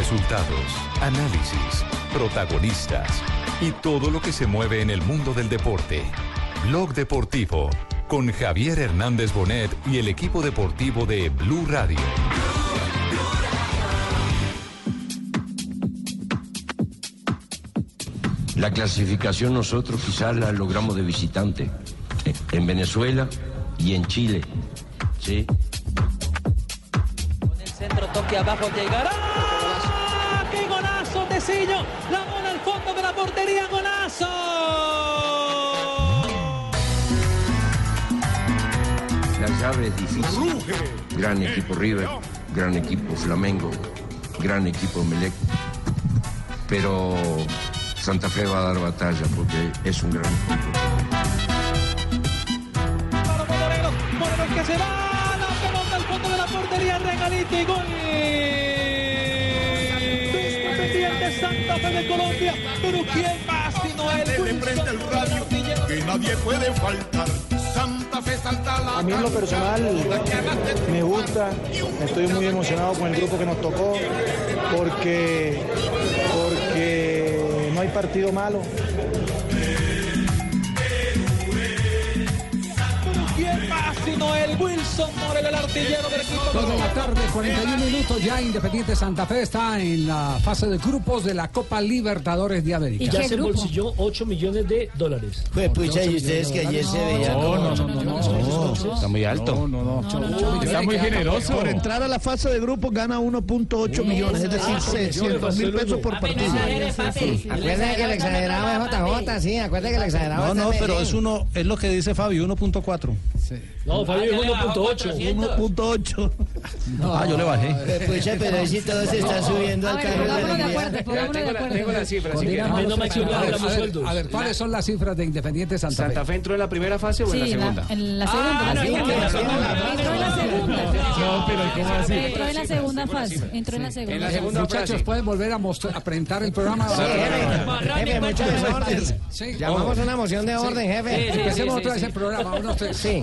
Resultados, análisis, protagonistas y todo lo que se mueve en el mundo del deporte. Blog Deportivo con Javier Hernández Bonet y el equipo deportivo de Blue Radio. La clasificación nosotros quizás la logramos de visitante en Venezuela y en Chile. Sí. Con el centro toque abajo llegará. La bola al fondo de la portería, golazo. La llave es difícil. Gran equipo River, gran equipo Flamengo, gran equipo Melec. Pero Santa Fe va a dar batalla porque es un gran equipo. Moreno, Moreno que se va. La pelota al fondo de la portería, regalito y gol. De Colombia. Pero ¿quién más sino el de Wilson frente el radio que nadie puede faltar. Santa Fe la A mí en lo personal me gusta, estoy muy emocionado con el grupo que nos tocó porque, porque no hay partido malo. Más sino el Wilson Moreno, el artillero del equipo Dos de la tarde, 41 minutos. Ya Independiente Santa Fe está en la fase de grupos de la Copa Libertadores de América. ¿Y Ya qué se embolsilló 8 millones de dólares. Pues pucha, y ustedes que ayer se veían No, no, no, no, no. Está muy alto. Está muy generoso. Por entrar a la fase de grupos gana 1.8 millones, es decir, 600 mil pesos por partido. Acuérdense que el exagerado es JJ, sí, acuérdense que el exagerado No, no, pero es uno, es lo que dice Fabio, 1.4. No, Fabio, es 1.8. 1.8. Ah, yo le bajé. Pues pucha, pero ahí sí todos se están subiendo al carro de la. Tengo la, tengo la cifra. si quieren. Menos mal que no A ver, ¿cuáles son las cifras de Independiente Santa, ¿Santa Fe? Fe entró en la primera fase o en la en segunda? en la segunda. segunda. Entró en la segunda. No, pero ¿cómo así? Entró en la segunda fase. Entró en la En segunda. la Eh, segunda Muchachos. ¿pueden volver a, mostrar, a presentar el programa? Sí, jefe, mucho desorden. Llamamos una moción de orden, jefe. Empecemos otra vez el programa. Uno, tres. Sí.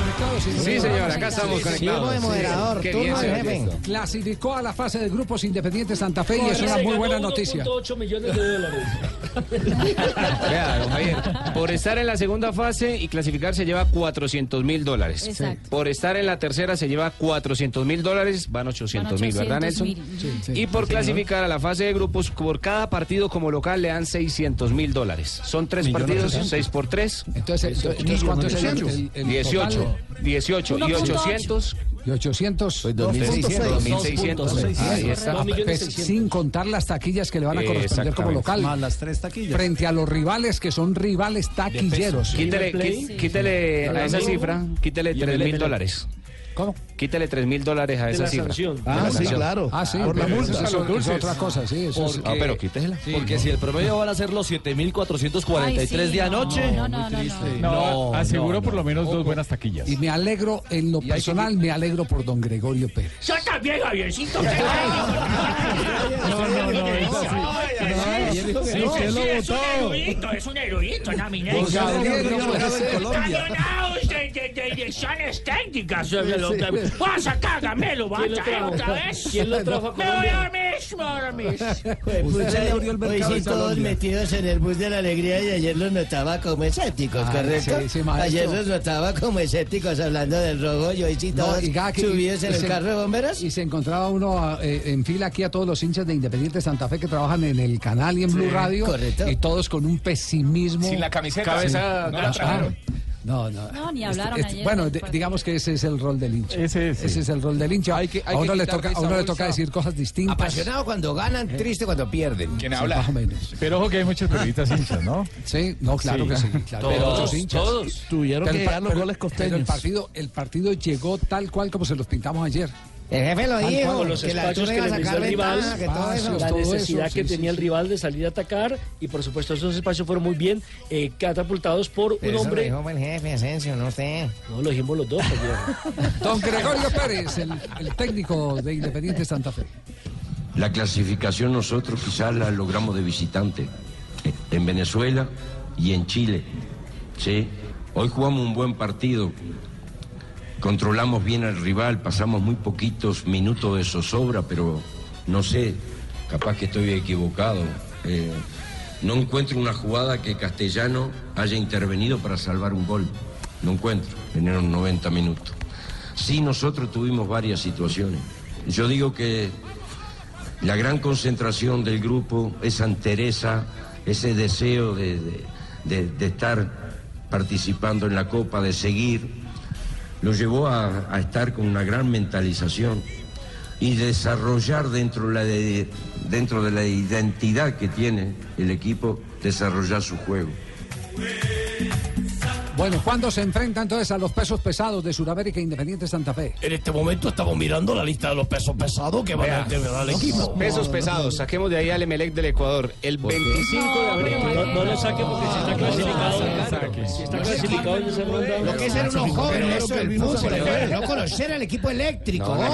Conectados. Sí, señor, acá estamos Sirvo de conectados. moderador, Qué turno bien, del señor. jefe. Clasificó a la fase de grupos Independiente Santa Fe y es una muy buena noticia. 1.8 millones de dólares. Vea, don Javier, por estar en la segunda fase y clasificar se lleva 400 mil dólares. Exacto. Por estar en la tercera se lleva 400 mil dólares, van 800 mil, ¿verdad, 800 Nelson? mil. y por clasificar a la fase de grupos, por cada partido como local le dan 600 mil dólares. Son tres partidos, 6 por 3, Entonces, entonces, entonces, ¿cuánto es el, el- el 18. Total? 18 y 1.8. 800, Y 800. Pues 2.600. 2600. Ahí está. Dos millones Pues, seiscientos. sin contar las taquillas que le van a corresponder como local. las tres taquillas. Frente a los rivales que son rivales taquilleros. Quítele, quítele a esa cifra, quítele Y 3 el mil dólares. ¿Cómo? Quítele 3 mil dólares a De esa la cifra. sanción. De Ah, la sí, sanción. claro. Ah, sí. Por la pero multa. eso- eso es otra cosa, sí. Eso es- No, pero quítesela. Porque si el promedio van a ser los 7.443 Ay, sí, de no, anoche. No, no, no, no. No, aseguro por lo menos dos buenas taquillas. Y me alegro, en lo personal, me alegro por don Gregorio Pérez. Yo también, Javiercito. No, no, no, es. Sí, usted lo Es un votó. erudito, es un erudito, no, mi Don Gabriel no de, de, de direcciones técnicas. Voy a sacar a Gamelo, va a ¿Quién lo trajo? otra vez. ¿Quién lo trajo a Me voy ahora mismo, ahora mismo. Pucha, le abrió el hoy sí todos Colombia. metidos en el bus de la alegría y ayer los notaba como escépticos, Ah, ¿correcto? sí, sí, ayer los notaba como escépticos hablando del robo y hoy sí No, todos que- subidos en el se- carro de bomberos. Y se encontraba uno eh, en fila aquí a todos los hinchas de Independiente Santa Fe que trabajan en el canal y en Blue Radio. correcto. Y todos con un pesimismo. Sin la camiseta. Cabeza No, gacha. ah, no, no. No, ni Este- hablaron este- ayer bueno, de- digamos que ese es el rol del hincha. Ese es, sí. es el rol del hincha. Hay que- hay a uno, que le toca, a uno le toca decir cosas distintas. Apasionado cuando ganan, triste cuando pierden. ¿Quién Sí, habla? Más o menos. Pero ojo que hay muchos periodistas hinchas, ¿no? Sí, no, claro Sí. que sí. Claro, pero Todos, otros hinchas. todos. Tuvieron Pero que llegar los goles pero el costeños. partido, el partido llegó tal cual como se los pintamos ayer. El jefe lo dijo, los que la que le brindó el rival, ventaja, que todo eso. espacios, la eso, necesidad sí, que sí, tenía el rival de salir a atacar y por supuesto esos espacios fueron muy bien eh, catapultados por un Eso lo hombre dijo el jefe Asensio, no usted. no lo dijimos los dos. Don Gregorio Pérez, el, el técnico de Independiente Santa Fe. La clasificación nosotros quizás la logramos de visitante eh, en Venezuela y en Chile. ¿sí? Hoy jugamos un buen partido, controlamos bien al rival, pasamos muy poquitos minutos de zozobra, pero no sé, capaz que estoy equivocado. Eh, no encuentro una jugada que Castellano haya intervenido para salvar un gol. No encuentro en los 90 minutos. Sí, nosotros tuvimos varias situaciones. Yo digo que la gran concentración del grupo, esa entereza, ese deseo de, de- de- de estar participando en la Copa, de seguir, lo llevó a, estar con una gran mentalización y desarrollar dentro, la de, dentro de la identidad que tiene el equipo, desarrollar su juego. Bueno, ¿cuándo se enfrenta entonces a los pesos pesados de Sudamérica Independiente Santa Fe? En este momento estamos mirando la lista de los pesos pesados que van a tener al equipo. Pesos pesados, saquemos de ahí al Emelec del Ecuador. El 25 de abril. No, no le saque porque si está clasificado. Si está clasificado en esa ronda. Lo que es ser unos jóvenes, eso del fútbol, no conocer al equipo eléctrico. No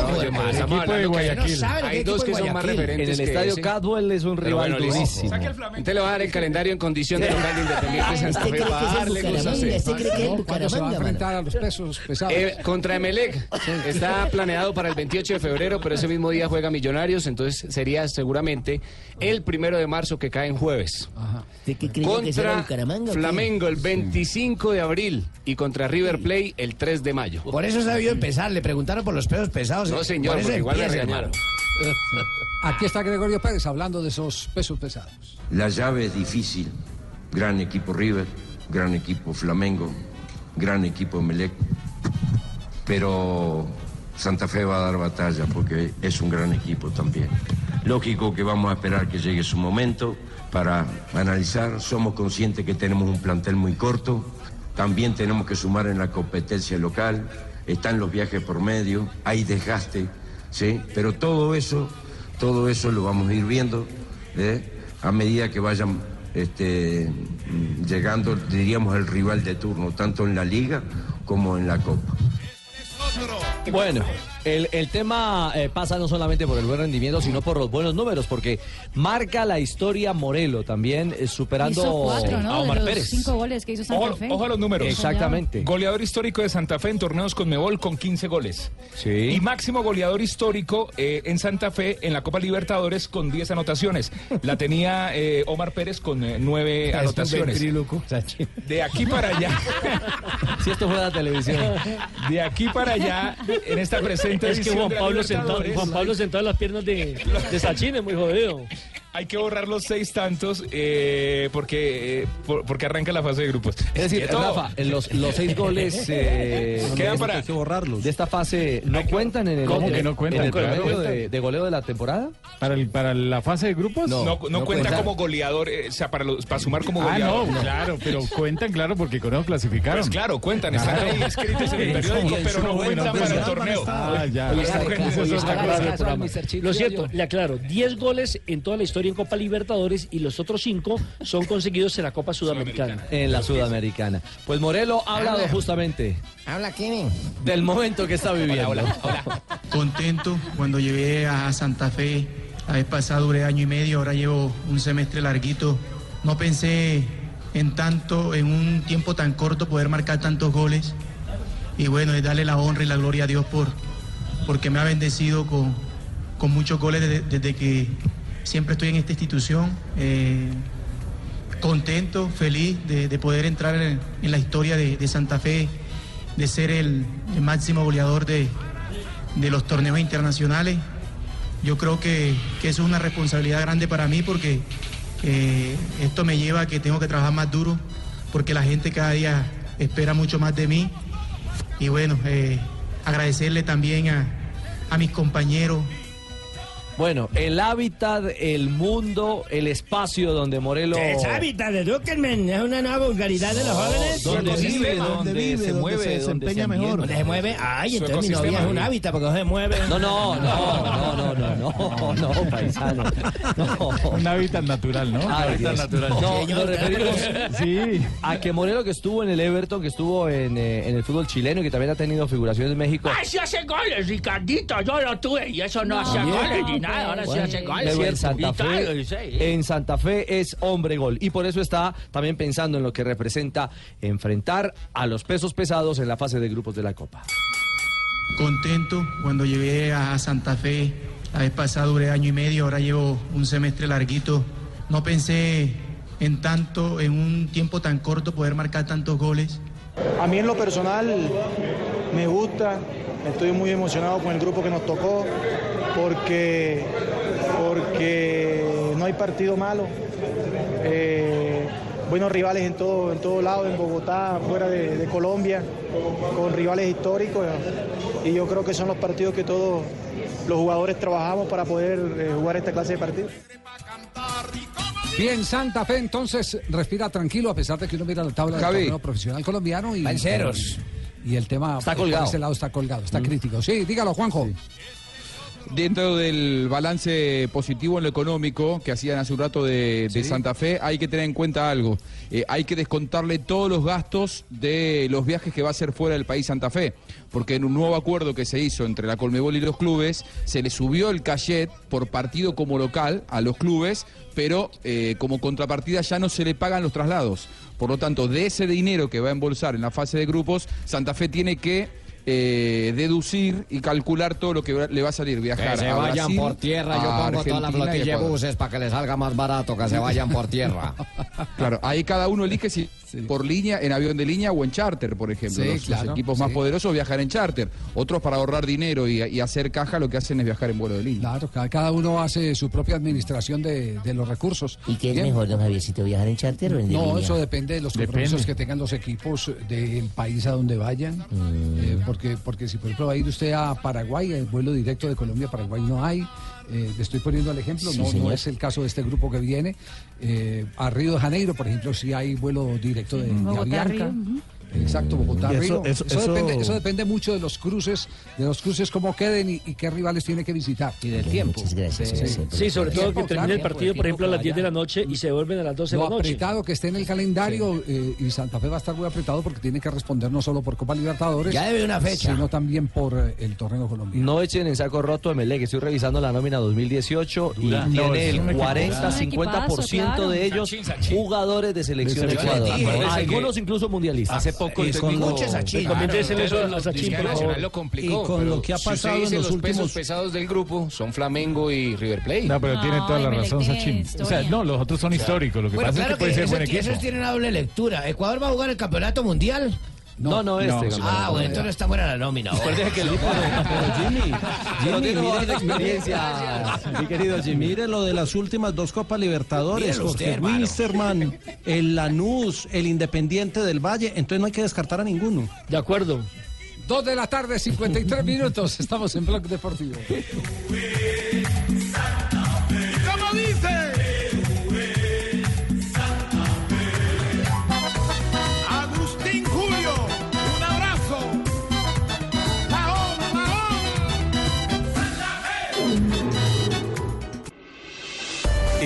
sabe lo que hay es dos equipo que de son más Guayaquil. referentes En el estadio. Cadwell es un rival durísimo. Entonces le va a dar el calendario en condición de local de Independiente Santa Fe usted. cree que es el ¿No? ¿Cuándo se va a enfrentar a los pesos pesados? Eh, contra Emelec está planeado para el 28 de febrero, pero ese mismo día juega Millonarios, entonces sería seguramente el primero de marzo que cae en jueves. ¿Usted qué creía que Contra Bucaramanga? Flamengo el 25 de abril y contra River Plate el 3 de mayo. Por eso sabió empezar, le preguntaron por los pesos pesados. No, señor, por igual empieza, regañaron. Aquí está Gregorio Pérez hablando de esos pesos pesados. La llave es difícil. Gran equipo River, gran equipo Flamengo, gran equipo Melec. Pero Santa Fe va a dar batalla porque es un gran equipo también. Lógico que vamos a esperar que llegue su momento para analizar. Somos conscientes que tenemos un plantel muy corto. También tenemos que sumar en la competencia local. Están los viajes por medio, hay desgaste, ¿sí? Pero todo eso, todo eso lo vamos a ir viendo ¿eh? a medida que vayan este, llegando, diríamos, el rival de turno, tanto en la liga como en la Copa. Bueno, el, el tema eh, pasa no solamente por el buen rendimiento, sino por los buenos números, porque marca la historia Morelo también, eh, superando Hizo cuatro, a Omar los Pérez. cinco goles que hizo Santa Ojo, Fe. ojo a los números. Exactamente. Goleador histórico de Santa Fe en torneos con Mebol con 15 goles. Sí. Y máximo goleador histórico eh, en Santa Fe en la Copa Libertadores con 10 anotaciones. La tenía eh, Omar Pérez con 9 anotaciones. De aquí para allá, Si esto fuera televisión. de aquí para allá, en esta presente Es que Juan Pablo, sentado, Juan Pablo sentado en las piernas de, de Sachin es muy jodido. Hay que borrar los seis tantos eh, porque, eh, por- porque arranca la fase de grupos. Es decir. Rafa, en los, los seis goles eh, Quedan para- de esta fase no cuentan en el, ¿Cómo que no cuentan? en el Claro, promedio de, de goleo de la temporada? ¿Para, el, ¿Para la fase de grupos? No, No, no, no cuenta como goleador, eh, o sea, para, los- para sumar como Ah, goleador. no, claro, pero cuentan, claro, porque con eso clasificaron. Pues claro, cuentan, están ahí escritos en el periódico, pero no cuentan para el torneo. Ah, ya. Lo cierto, le aclaro, 10 goles en toda la historia en Copa Libertadores y los otros 5 son conseguidos en la Copa Sudamericana. En la Sudamericana. Pues Morelo ha hablado Habla. justamente Habla, Kevin. del momento que está viviendo. contento cuando llegué a Santa Fe. La vez pasada duré año y medio, ahora llevo un semestre larguito. No pensé en tanto, en un tiempo tan corto, poder marcar tantos goles. Y bueno, es darle la honra y la gloria a Dios por porque me ha bendecido con, con muchos goles desde, desde que siempre estoy en esta institución. Eh, contento, feliz de, de poder entrar en, la historia de, Santa Fe, de ser el, el máximo goleador de, de los torneos internacionales. Yo creo que, que eso es una responsabilidad grande para mí porque eh, esto me lleva a que tengo que trabajar más duro porque la gente cada día espera mucho más de mí. Y bueno, eh, agradecerle también a, a mis compañeros, Bueno, el hábitat, el mundo, el espacio donde Morelo... Es hábitat de Zuckerman, es una nueva vulgaridad de los jóvenes. ¿Dónde Su vive? ¿Dónde vive? ¿Dónde se desempeña mejor? ¿Dónde se mueve? Ay, Su entonces mi novia es un hábitat porque no se mueve. No, no, no, no, no, no, no, no, paisano. No. Un hábitat natural, ¿no? Ay, Dios. No, nos referimos Sí. a que Morelo que estuvo en el Everton, que estuvo en, eh, en el fútbol chileno y que también ha tenido figuraciones en México. Ay, si hace goles, Ricardito, yo lo tuve y eso no hacía goles nada, ahora sí hace gol. Pero en ¿cierto? Santa Y tal, Fe, sí. en Santa Fe es hombre gol y por eso está también pensando en lo que representa enfrentar a los pesos pesados en la fase de grupos de la Copa. Contento cuando llegué a Santa Fe. La vez pasada duré año y medio, ahora llevo un semestre larguito. No pensé en tanto, en un tiempo tan corto, poder marcar tantos goles. A mí en lo personal me gusta, estoy muy emocionado con el grupo que nos tocó, porque, porque no hay partido malo. Eh, buenos rivales en todo, en todo lado, en Bogotá, fuera de, Colombia, con rivales históricos. Y yo creo que son los partidos que todos los jugadores trabajamos para poder eh, jugar esta clase de partidos. Bien, Santa Fe entonces respira tranquilo a pesar de que uno mira la tabla del torneo profesional colombiano y, Panceros. y el tema Está por colgado. ese lado está colgado, Mm. está crítico. Sí, dígalo, Juanjo. Dentro del balance positivo en lo económico que hacían hace un rato de, de Sí. Santa Fe, hay que tener en cuenta algo. Eh, hay que descontarle todos los gastos de los viajes que va a hacer fuera del país Santa Fe. Porque en un nuevo acuerdo que se hizo entre la Colmebol y los clubes, se le subió el cachet por partido como local a los clubes, pero eh, como contrapartida ya no se le pagan los traslados. Por lo tanto, de ese dinero que va a embolsar en la fase de grupos, Santa Fe tiene que eh, deducir y calcular todo lo que le va a salir viajar Que se a vayan Brasil, por tierra, yo pongo toda la Argentina y a flotilla de buses para que les salga más barato, que se vayan por tierra. Claro, ahí cada uno elige si por línea, en avión de línea o en charter, por ejemplo. Sí, los, equipos más sí. poderosos viajan en charter. Otros para ahorrar dinero y, y hacer caja lo que hacen es viajar en vuelo de línea. Claro, cada, uno hace su propia administración de, de los recursos. ¿Y qué es Bien. mejor, don Javiercito, viajar en charter o en de No, línea? eso depende de los Depende. compromisos que tengan los equipos del país a donde vayan. Mm. Eh, porque, porque si por ejemplo va a ir usted a Paraguay, el vuelo directo de Colombia a Paraguay no hay. Eh, le estoy poniendo el ejemplo, Sí, no, es el caso de este grupo que viene. Eh, a Río de Janeiro, por ejemplo, sí hay vuelo directo de, de Avianca. Exacto, Bogotá, eso- eso- Eso, eso- Depende, eso depende mucho de los cruces, de los cruces cómo queden y, y qué rivales tiene que visitar. Y del tiempo. Muchas gracias. Sí, por Sí, sobre todo que termine el claro. partido, por ejemplo, a las 10 de la noche y se vuelven a las 12 de la noche. apretado que esté en el calendario eh, y Santa Fe va a estar muy apretado porque tiene que responder no solo por Copa Libertadores, Ya debe una fecha. sino también por eh, el torneo colombiano. No echen en saco roto a Melec, estoy revisando la nómina 2018 y. No, tiene el equipo. 40-50% de ellos jugadores de selección De. Ecuador. Sí, Algunos que- incluso mundialistas. Poco Y con lo- Nacional lo complicó. Y con pero lo que ha si pasado en dice los los pesos últimos- pesados del grupo son Flamengo y River Plate. No, pero tiene toda la razón, Sachin. O sea, no, los otros son históricos. Lo que Bueno, pasa claro es que puede ser buen equipo. esos tienen una doble lectura. ¿Ecuador va a jugar el campeonato mundial? No, no, este. No. Ah, bueno, entonces está buena la nómina. Acuérdese que el Sí, Jimmy, Jimmy, mire- más experiencia, mi querido Jimmy. Mire lo de las últimas dos Copas Libertadores, Jorge hermano. Wilstermann, el Lanús, el Independiente del Valle, entonces no hay que descartar a ninguno. De acuerdo. Dos de la tarde, 53 minutos. Estamos en Blog Deportivo.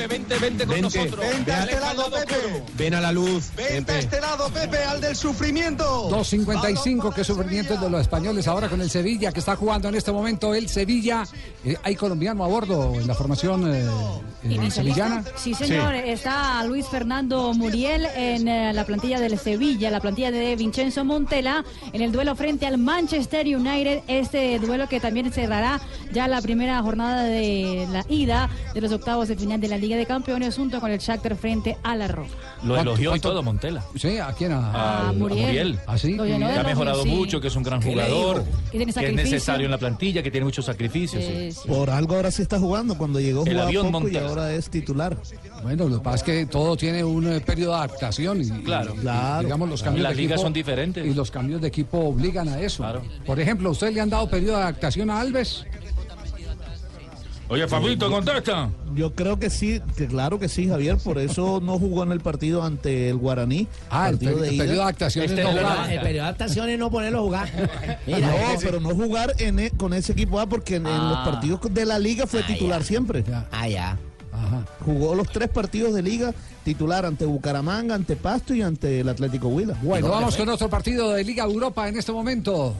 Pepe, vente, vente con nosotros. Vente a este lado, Pepe. Ven a la luz. Vente a este lado, Pepe, al del sufrimiento. 2.55, qué sufrimiento de los españoles ahora con el Sevilla, que está jugando en este momento el Sevilla. Eh, hay colombiano a bordo en la formación eh, eh, sevillana. Sí, señor. Está Luis Fernando Muriel en eh, la plantilla del Sevilla, la plantilla de Vincenzo Montela, en el duelo frente al Manchester United. Este duelo que también cerrará ya la primera jornada de la ida de los octavos de final de la Liga de Campeones junto con el Shakhtar frente a la Roja. Lo ¿Cuánto- elogió y todo Montela. Sí, ¿a quién? A Muriel. ¿Ah, sí? Lo llenó de Que ha mejorado sí. mucho, que es un gran ¿Qué le jugador? Que tiene que es necesario en la plantilla, que tiene muchos sacrificios. sí. Por algo ahora sí está jugando. Cuando llegó El avión poco y Montela. ahora es titular. Bueno, lo que pasa es que todo tiene un eh, periodo de adaptación. Y, Claro. y- Claro. digamos, los Y cambios las de ligas equipo- son diferentes. Y los cambios de equipo obligan a eso. Por ejemplo, ¿usted le han dado periodo de adaptación a Alves? Oye, Fabito, contesta. Yo creo que sí, que claro que sí, Javier. Por eso no jugó en el partido ante el Guaraní. Ah, el partido peri- de el periodo de adaptaciones Este no jugar. El periodo de adaptación es no ponerlo a jugar. Mira, no, ese- pero no jugar en e- con ese equipo A porque en, en los Ah. partidos de la liga fue Ah, titular ya. siempre. Ah, ya. Jugó los tres partidos de liga titular ante Bucaramanga, ante Pasto y ante el Atlético Huila. Bueno, vamos con otro partido de Liga Europa en este momento.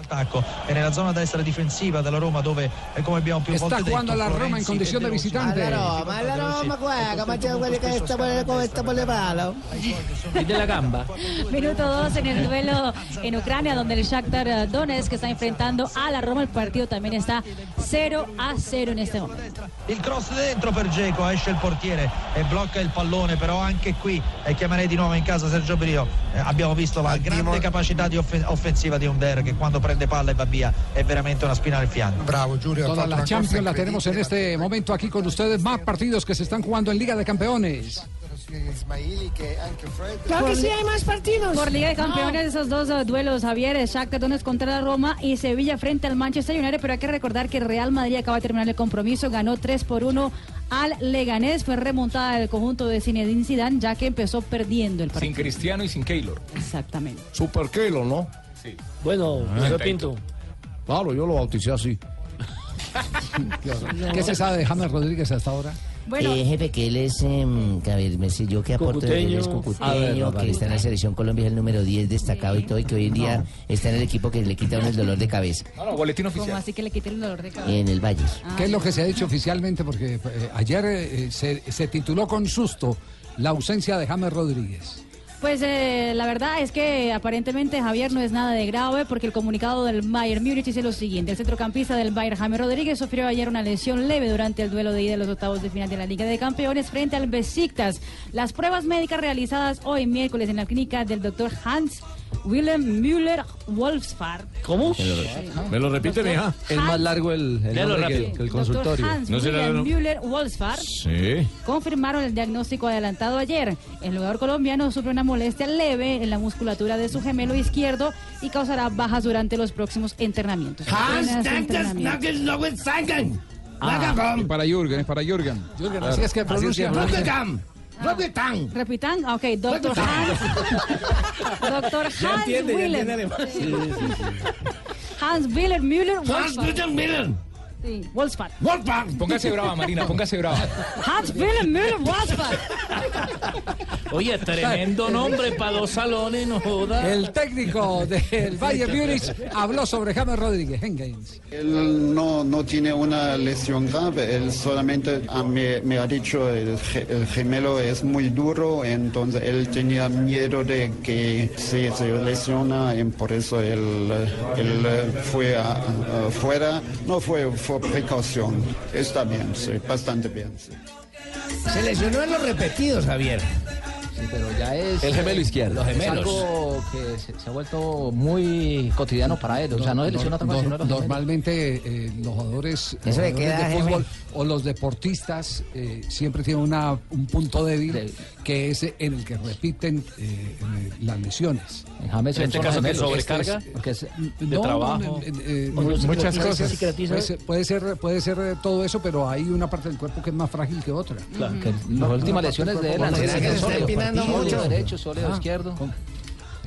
Attacco e nella zona destra difensiva della Roma dove eh, come abbiamo più volte detto jugando la Roma en Florenzi condición de e De Rossi- visitante. Ma la Roma, la Roma guarda, ma c'è quelli che sta sta por le palo. Y de la gamba. Minuto 2 en el duelo en Ucrania, donde el Shakhtar eh, Donetsk está enfrentando a la Roma. El partido también está 0 a 0 en este momento. il cross dentro per Geco esce il portiere e blocca il pallone però anche qui e chiamerei di nuovo in casa Sergio Brio Eh, abbiamo visto la grande capacità di offen- offensiva di Under che quando prende palla e va via è veramente una spina nel fianco bravo Giulio Toda la Champions la tenemos en este momento aquí con ustedes. Más partidos que se están jugando en Liga de Campeones. Claro que sí, hay más partidos. Por Liga de Campeones, esos dos eh, duelos, Javier, Shakhtar Donetsk contra la Roma y Sevilla frente al Manchester United, pero hay que recordar que Real Madrid acaba de terminar el compromiso, ganó 3 por 1 al Leganés, fue remontada del conjunto de Zinedine Zidane, ya que empezó perdiendo el Sin partido. Cristiano y sin Keylor. Exactamente. Super Kelo, ¿no? Sí. Bueno, Ah, profesor Pinto. Claro, yo lo bauticé así. ¿Qué se sabe de James Rodríguez hasta ahora? Bueno. Eh, jefe, que él es, que a ver, me sé yo que aporto, él es Cucuteño. ver, que está en la selección Colombia, es el número 10 destacado y todo, y que hoy en día está en el equipo que le quita uno el dolor de cabeza, No, no, boletín ¿Cómo oficial. así que le quité el dolor de cabeza? en el Valle. ¿Qué es lo que se ha dicho oficialmente? Porque eh, ayer eh, se, se tituló con susto la ausencia de James Rodríguez. Pues eh, la verdad es que aparentemente Javier no es nada de grave porque el comunicado del Bayern Múnich dice lo siguiente. El centrocampista del Bayern, James Rodríguez, sufrió ayer una lesión leve durante el duelo de ida de los octavos de final de la Liga de Campeones frente al Besiktas. Las pruebas médicas realizadas hoy miércoles en la clínica del doctor Hans Willem Müller Wolfsfar. ¿Cómo? Me lo repite, mija. Es más largo el, el nombre que, que el Doctor consultorio. Hans Willem Müller Wolfsfar Sí. confirmaron el diagnóstico adelantado ayer. El jugador colombiano sufre una molestia leve en la musculatura de su gemelo izquierdo y causará bajas durante los próximos entrenamientos. Apenas entrenamientos. Ah, para Jürgen, es para Jürgen. Jürgen, así es que pronuncia. Repitan, ah, ok, doctor Hans. doctor Hans Willem. Hans Willem Müller Wolfsfar. Sí, Wolfsfar. Póngase brava, Marina, póngase brava. Hans Willem Müller Wolfsfar. Oye, tremendo nombre para dos salones, no joda. El técnico del Bayern Múnich habló sobre James Rodríguez. Hengens. Él no, no tiene una lesión grave, él solamente ah, me, me ha dicho el, el gemelo es muy duro, entonces él tenía miedo de que se, se lesiona y por eso él, él fue a- a- fuera, no fue, precaución. Está bien, sí, bastante bien. sí. Se lesionó en los repetidos, Javier. Sí, pero ya es. El gemelo izquierdo. Los Es gemelos. algo que se, se ha vuelto muy cotidiano para él. O sea, no los gemelos. Normalmente eh, los jugadores, los jugadores queda, de fútbol o los deportistas eh, siempre tienen una, un punto débil que es en el que repiten eh, eh, las lesiones. En James En este caso, ¿qué, sobrecarga? Porque es, ¿De trabajo? mu- ¿O no muchas cosas. Puede ser, puede ser, puede ser, eh, todo eso, pero hay una parte del cuerpo que es más frágil que otra. Claro, que las últimas lesiones de él han sido ¿Será que se está sólido, empinando sólido mucho? derecho, sólido Ah, izquierdo.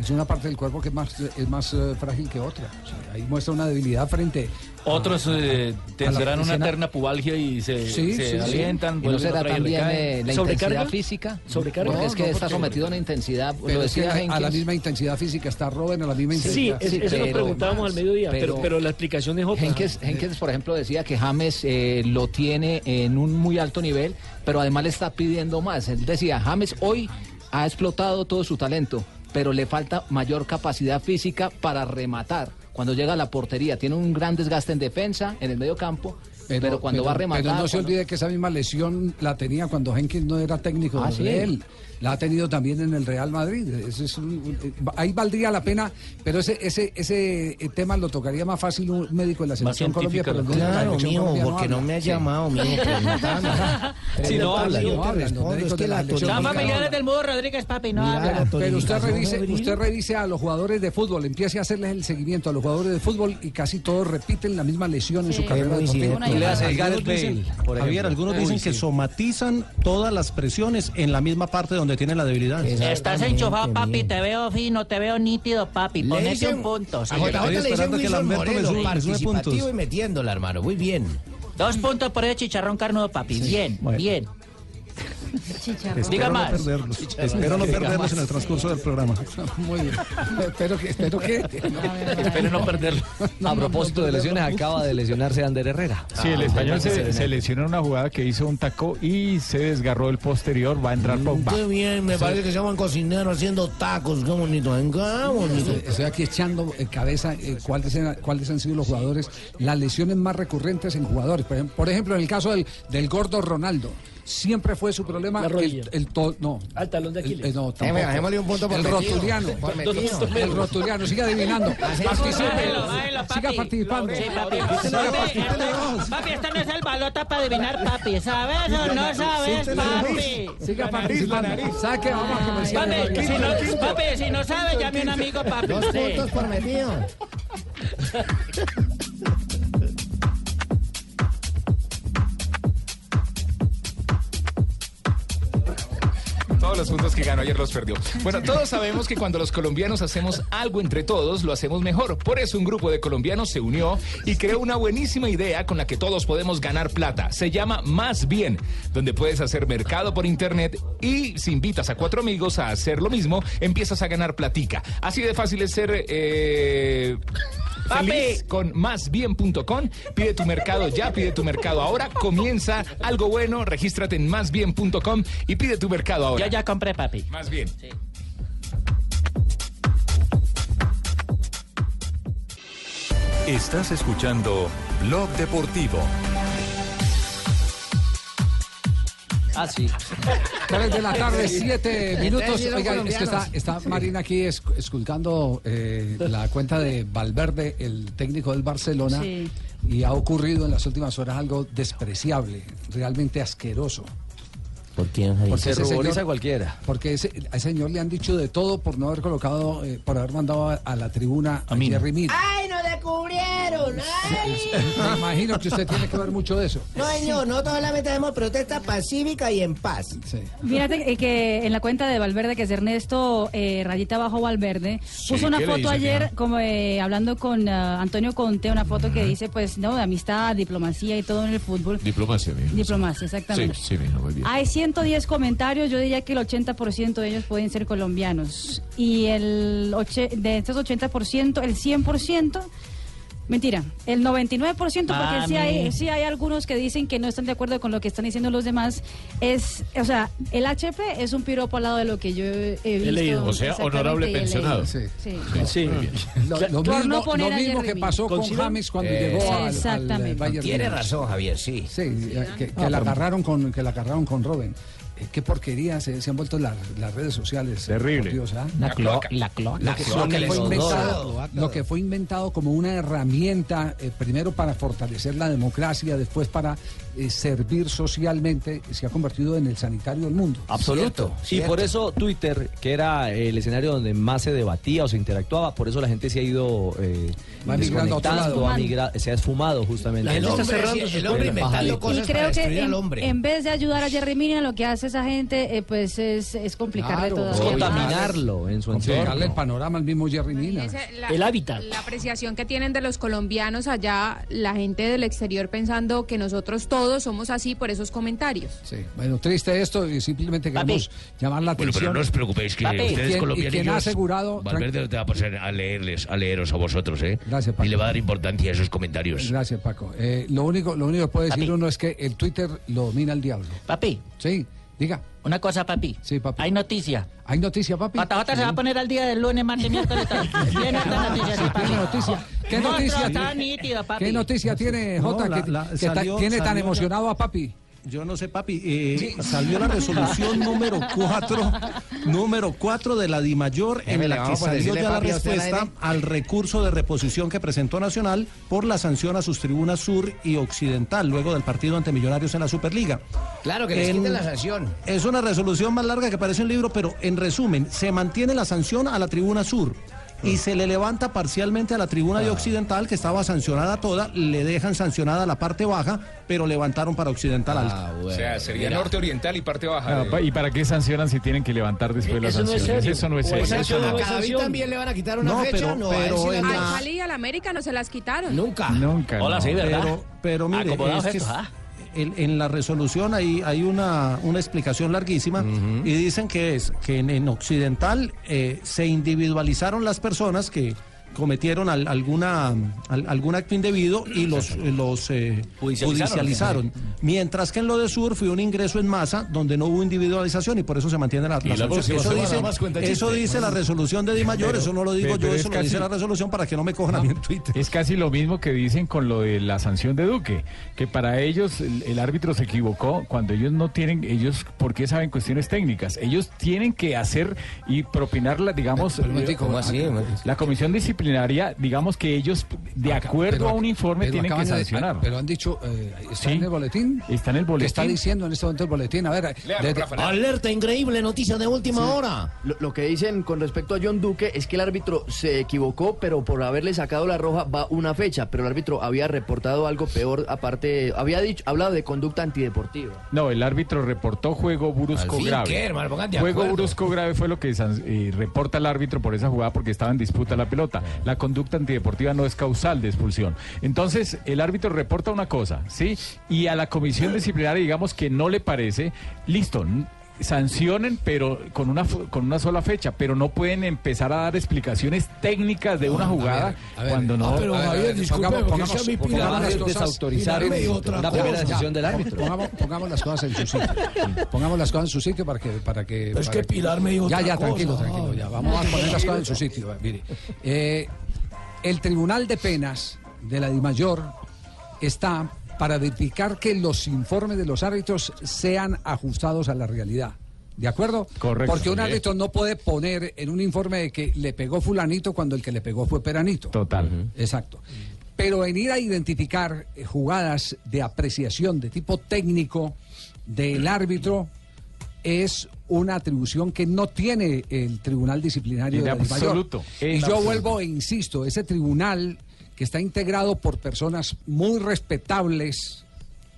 Es una parte del cuerpo que es más, es más eh, frágil que otra. O sea, ahí muestra una debilidad frente. Otros eh, tendrán una eterna pubalgia y se, Sí, se sí, sí. alientan. Y no será también eh, la ¿Sobrecarga? intensidad física. ¿Sobrecarga? Porque es que No, está porque- sometido a una intensidad. Pero lo es que decía a, a la misma intensidad física está Robben, a la misma Sí, intensidad. es- eso lo preguntábamos al mediodía, pero, pero- pero la explicación es otra. Henkes, Henkes, por ejemplo, decía que James eh, lo tiene en un muy alto nivel, pero además le está pidiendo más. Él decía, James hoy ha explotado todo su talento, pero le falta mayor capacidad física para rematar. Cuando llega a la portería, tiene un gran desgaste en defensa, en el medio campo, pero, cuando va a rematar... Pero no se cuando- olvide que esa misma lesión la tenía cuando Henkins no era técnico Ah, de sí. él. La ha tenido también en el Real Madrid. Ese es un- eh, ahí valdría la pena, pero ese ese ese eh, tema lo tocaría más fácil un médico de la selección Colombia. Pero Claro, Colombia porque no me ha Sí. llamado, preguntando. Sí, no habla, yo no te habla, los respondo, médicos es que la Colombia familiares del Mudo Rodríguez, papi, no Mira, hablan. la Pero usted revise, usted revise a los jugadores de fútbol, empiece a hacerles el seguimiento a los jugadores de fútbol y casi todos repiten la misma lesión en su carrera deportiva. Javier, algunos dicen que somatizan todas las presiones en la misma parte donde tiene la debilidad. Estás enchufado, papi, te veo fino, te veo nítido, papi. Le Ponete dicen- un punto. A JJ le dicen esperando que Wilson Lamberto me Moreno, participativo puntos. y metiéndola, hermano. Muy bien. Dos puntos por ese chicharrón carnudo, papi. Bien, bien. Espero Diga no más. perderlos. Chicharrón. Espero no perderlos más. en el transcurso del programa. Muy bien. Espero que, espero que. Espero no perderlo. A propósito de lesiones, acaba de lesionarse Ander Herrera. Sí, el español se, se lesionó en una jugada que hizo un taco y se desgarró el posterior. Va a entrar Pogba. Qué bien, me Sí. parece que se llaman cocineros haciendo tacos. Qué bonito, ¿eh? qué bonito. Estoy aquí echando en cabeza eh, cuáles, cuáles han sido los jugadores, las lesiones más recurrentes en jugadores. Por ejemplo, por ejemplo, en el caso del, del gordo Ronaldo, siempre fue su problema La el, el to- no. Al talón de El- Aquiles. no, Eh, tampoco. venga, démosle un punto por el metido. rotuliano. Por metido. El rotuliano, siga adivinando. Participe. Siga participando. Sí, papi. Siga Papi, participando. esta- Papi, esta no es el balota para adivinar, papi. ¿Sabes o no sabes, papi? Siga participando. ¿Sabe qué? Vamos a comercial. Papi, si no, papi, si no sabe, llame a un amigo, papi. Dos puntos por metido. Todos los puntos que ganó ayer los perdió. Bueno, todos sabemos que cuando los colombianos hacemos algo entre todos, lo hacemos mejor. Por eso un grupo de colombianos se unió y creó una buenísima idea con la que todos podemos ganar plata. Se llama Más Bien, donde puedes hacer mercado por internet y si invitas a cuatro amigos a hacer lo mismo, empiezas a ganar platica. Así de fácil es ser... eh, Feliz con másbien.com. Pide tu mercado ya, pide tu mercado ahora. Comienza algo bueno, regístrate en másbien.com y pide tu mercado ahora. Ya compré, papi. Más bien. Estás escuchando Blog Deportivo. Ah, sí. 3 de la tarde, 7 minutos. Oiga, es que está, está Marina aquí es- esculcando eh, la cuenta de Valverde, el técnico del Barcelona. Sí. Y ha ocurrido en las últimas horas algo despreciable, realmente asqueroso. Porque Se ese ruboriza señor- cualquiera. Porque ese, a ese señor le han dicho de todo por no haber colocado, eh, por haber mandado a, a la tribuna a, Jerry Mina. Me imagino que usted tiene que ver mucho de eso. No, señor, no solamente hacemos protesta pacífica y en paz. Fíjate eh, que en la cuenta de Valverde, que es Ernesto eh, Rayita Bajo Valverde, puso una ¿qué le foto dice, ayer como eh, hablando con ah, Antonio Conte, una foto que dice pues no, de amistad, diplomacia y todo en el fútbol. Diplomacia, mijo. Diplomacia, exactamente. Sí, sí, mijo, muy bien. Hay 110 comentarios, yo diría que el 80% de ellos pueden ser colombianos. Y el de estos 80%, el 100%, mentira, el 99%, porque sí hay, sí hay algunos que dicen que no están de acuerdo con lo que están diciendo los demás. Es, o sea, el HP es un piropo al lado de lo que yo he visto. leído. O sea, honorable he pensionado. Sí. Sí. Sí. Lo, mismo, no poner lo mismo que pasó con. James cuando Eh, llegó al, al Exactamente. Bayern Tiene razón, Javier, sí. Sí, eh, que, que Ah, la pero- agarraron con que la agarraron con Robin. Eh, qué porquería se, se han vuelto las, las redes sociales. Terrible. por Dios, ¿ah? La cloaca. La cloaca. Lo que, lo fue inventado, lo que fue inventado como una herramienta, eh, primero para fortalecer la democracia, después para eh, servir socialmente, se ha convertido en el sanitario del mundo. Absoluto. Cierto, y cierto. por eso Twitter, que era el escenario donde más se debatía o se interactuaba, por eso la gente se ha ido eh, Va a desconectando, migra- se ha esfumado justamente. La gente El está hombre, cerrando sí, sus el hombre cuentas. inventando Ajá. Y para creo que al en, hombre. en vez de ayudar a Jerry Mina, lo que hace esa gente, eh, pues es, es complicarle Claro, todo. Es contaminarlo en su Complicarle el entorno. panorama al mismo Jerry Mina. La- El hábitat. La apreciación que tienen de los colombianos allá, la gente del exterior pensando que nosotros todos somos así por esos comentarios. Sí, bueno, triste esto y simplemente queremos llamar la Bueno, atención. pero no os preocupéis que Papi. ustedes ¿Y quién- y colombianos quién ha asegurado- Valverde te va a pasar a leerles, a leeros a vosotros, ¿eh? Gracias, Paco. Y le va a dar importancia a esos comentarios. Gracias, Paco. Eh, lo único, lo único que puede decir uno es que el Twitter lo domina el diablo. Papi. Sí, diga. Una cosa, papi. Sí, papi. Hay noticia. ¿Hay noticia, papi? JJ se va a poner al día del lunes, martes, miércoles. Tiene esta noticia, sí, papi. ¿Tiene noticia? ¿Qué noticia está tiene? nítido, papi. ¿Qué noticia tiene, No, Jota, la- que, la- que ta- tiene tan salió emocionado a papi? Yo no sé, papi. eh, Salió la resolución número 4, número 4 de la DIMAYOR, en la que salió ya la respuesta al recurso de reposición que presentó Nacional por la sanción a sus tribunas sur y occidental, luego del partido ante Millonarios en la Superliga. Claro, que les En- quiten la sanción. Es una resolución más larga que parece un libro, pero en resumen, se mantiene la sanción a la tribuna sur. Y se le levanta parcialmente a la tribuna de Occidental, que estaba sancionada toda, le dejan sancionada la parte baja, pero levantaron para Occidental alta. O sea, sería norte oriental y parte baja. Ah, pa- ¿Y para qué sancionan si tienen que levantar después las Eso no es sanciones? serio. Eso no es O serio. esa Eso no- no es A David sanción. también le van a quitar una No, fecha, pero- no, pero en la- Al Cali y al América no se las quitaron. Nunca. Nunca. Hola, no. sí, ¿verdad? Pero, pero mire, es que estos, es- ah. El- en la resolución hay, hay una, una explicación larguísima y dicen que es que en, en Occidental eh, se individualizaron las personas que cometieron al- alguna al- algún acto indebido y los los eh, Judicializaron. judicializaron mientras que en lo de Sur fue un ingreso en masa donde no hubo individualización y por eso se mantiene la, la la sanción. eso dice, más eso dice la resolución de Di Mayor eso no lo digo Pero- yo pero eso es lo dice la resolución para que no me cojan a mí en Twitter Es casi lo mismo que dicen con lo de la sanción de Duque, que para ellos el, el árbitro se equivocó cuando ellos no tienen, ellos, ¿por qué saben cuestiones técnicas? Ellos tienen que hacer y propinar, la, digamos, Pero, pero, eh, ¿Cómo así? la comisión disciplinaria, digamos que ellos, de acuerdo Pero- a un informe, pero tienen que de- sancionar. pero han dicho, eh, ¿está Sí. en el boletín? Está en el ¿Qué está boletín. diciendo en este momento el boletín? A ver, desde- Alerta increíble, noticia de última hora. Lo, lo que dicen con respecto a John Duque es que el árbitro se equivocó, pero por haberle sacado la roja va una fecha, pero el árbitro había reportado algo peor, aparte, había dicho, hablado de conducta antideportiva. No, el árbitro reportó juego brusco fin, grave. juego acuerdo. brusco grave fue lo que san- eh, reporta el árbitro por esa jugada porque estaba en disputa la pelota. La conducta antideportiva no es causal de expulsión. Entonces, el árbitro reporta una cosa, ¿sí? Y a la comisión disciplinaria, digamos que no le parece, listo. Sancionen pero con una con una sola fecha pero no pueden empezar a dar explicaciones técnicas de una a jugada ver, a ver. cuando no pero a a Javier, disculpe, pongamos- es desautorizar cosa. primera decisión del árbitro. Pongamos, pongamos las cosas en su sitio. Pongamos las cosas en su sitio para que... Para que Pero es para que Pilar me dijo Ya, ya, tranquilo, cosa. tranquilo. Ya. Vamos a poner las cosas en su sitio. Mire, eh, el Tribunal de Penas de la DIMAYOR está para verificar que los informes de los árbitros sean ajustados a la realidad. ¿De acuerdo? Correcto. Porque un árbitro no puede poner en un informe de que le pegó fulanito cuando el que le pegó fue peranito. Total. Exacto. Pero venir a identificar eh, jugadas de apreciación de tipo técnico del árbitro es una atribución que no tiene el Tribunal Disciplinario En de la Dimayor. absoluto, Y yo absoluto. vuelvo e insisto, ese tribunal que está integrado por personas muy respetables,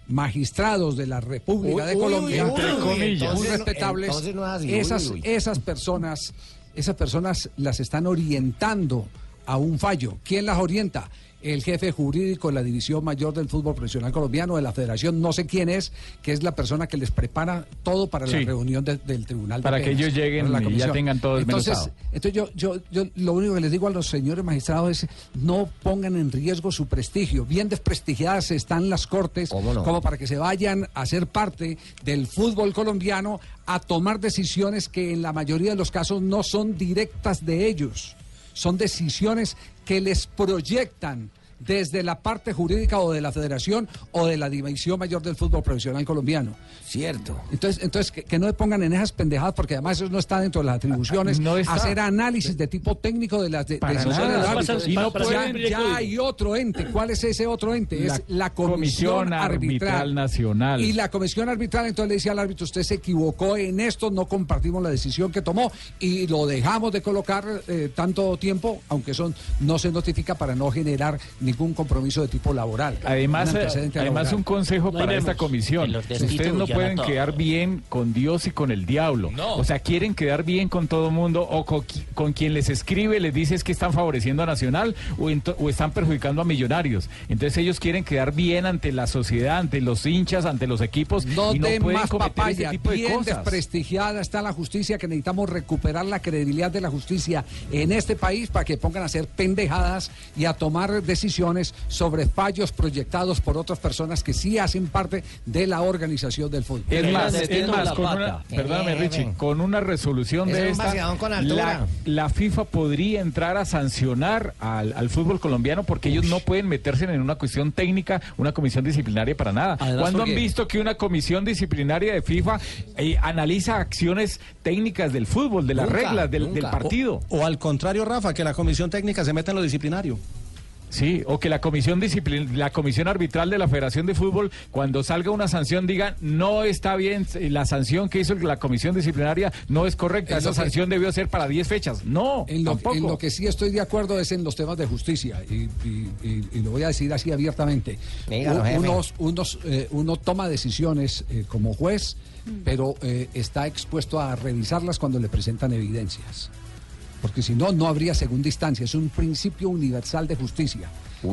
magistrados de la República Uy, de Colombia, uy, uy, Entre comillas. muy no- respetables, entonces no es así, uy, esas, uy, uy. esas personas, esas personas las están orientando a un fallo. ¿Quién las orienta? El jefe jurídico de la División Mayor del Fútbol Profesional Colombiano, de la Federación, no sé quién es, que es la persona que les prepara todo para la reunión de- del Tribunal de Para que ellos lleguen la y ya comisión. tengan todo Entonces, entonces yo, yo, yo lo único que les digo a los señores magistrados es no pongan en riesgo su prestigio. Bien desprestigiadas están las cortes como para que se vayan a ser parte del fútbol colombiano a tomar decisiones que en la mayoría de los casos no son directas de ellos. Son decisiones que les proyectan desde la parte jurídica o de la federación o de la división mayor del fútbol profesional colombiano. Cierto. Entonces, entonces que, que no me pongan en esas pendejadas porque además eso no está dentro de las atribuciones. No está. Hacer análisis de tipo técnico de las de- decisiones del árbitro. y no Ya- pueden- ya, hay otro ente. ¿Cuál es ese otro ente? La es la comisión, Comisión arbitral. Arbitral Nacional. Y la comisión arbitral entonces le decía al árbitro, usted se equivocó en esto, no compartimos la decisión que tomó y lo dejamos de colocar eh, tanto tiempo, aunque son no se notifica para no generar ningún compromiso de tipo laboral. Además, Un además laboral. un consejo No para esta comisión. Ustedes no pueden quedar bien con Dios y con el diablo. No. O sea, quieren quedar bien con todo el mundo o con, qui- con quien les escribe les dice es que están favoreciendo a Nacional o, ento- o están perjudicando a Millonarios. Entonces ellos quieren quedar bien ante la sociedad, ante los hinchas, ante los equipos No y no den pueden más cometer papaya, ese tipo de bien cosas. desprestigiada está la justicia, que necesitamos recuperar la credibilidad de la justicia en este país para que pongan a hacer pendejadas y a tomar decisiones sobre fallos proyectados por otras personas que sí hacen parte de la organización del fútbol. Es más, es metiendo más, la con pata. una, perdóname Richie, con una resolución de esta, la, la FIFA podría entrar a sancionar al, al fútbol colombiano porque ellos no pueden meterse en una cuestión técnica, una comisión disciplinaria para nada. Además, ¿Cuándo han visto que una comisión disciplinaria de FIFA eh, analiza acciones técnicas del fútbol, de las Nunca, reglas del, partido? O al contrario, Rafa, que la comisión técnica se meta en lo disciplinario. Sí, o que la comisión disciplin la comisión arbitral de la Federación de Fútbol, cuando salga una sanción, diga no está bien, la sanción que hizo la comisión disciplinaria no es correcta, Es esa que- sanción debió ser para 10 fechas. No, En lo, tampoco. en lo que sí estoy de acuerdo es en los temas de justicia y, y- y- y lo voy a decir así abiertamente. Dígalo, unos, unos, eh, uno toma decisiones eh, como juez, pero eh, está expuesto a revisarlas cuando le presentan evidencias. Porque si no, no habría segunda instancia. Es un principio universal de justicia.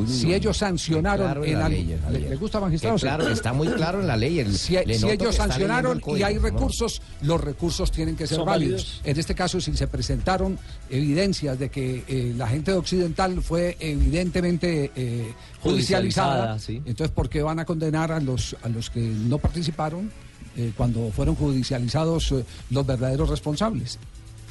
si ellos sancionaron claro en la ley, ¿le, Javier. le gusta magistrado? Claro, está muy claro en la ley. el- Si, le si ellos sancionaron y hay recursos, los recursos tienen que ser válidos. válidos. En este caso, si se presentaron evidencias de que eh, la gente de Occidental fue evidentemente eh, judicializada, Judicializada, sí. entonces ¿por qué van a condenar a los a los que no participaron eh, cuando fueron judicializados eh, los verdaderos responsables?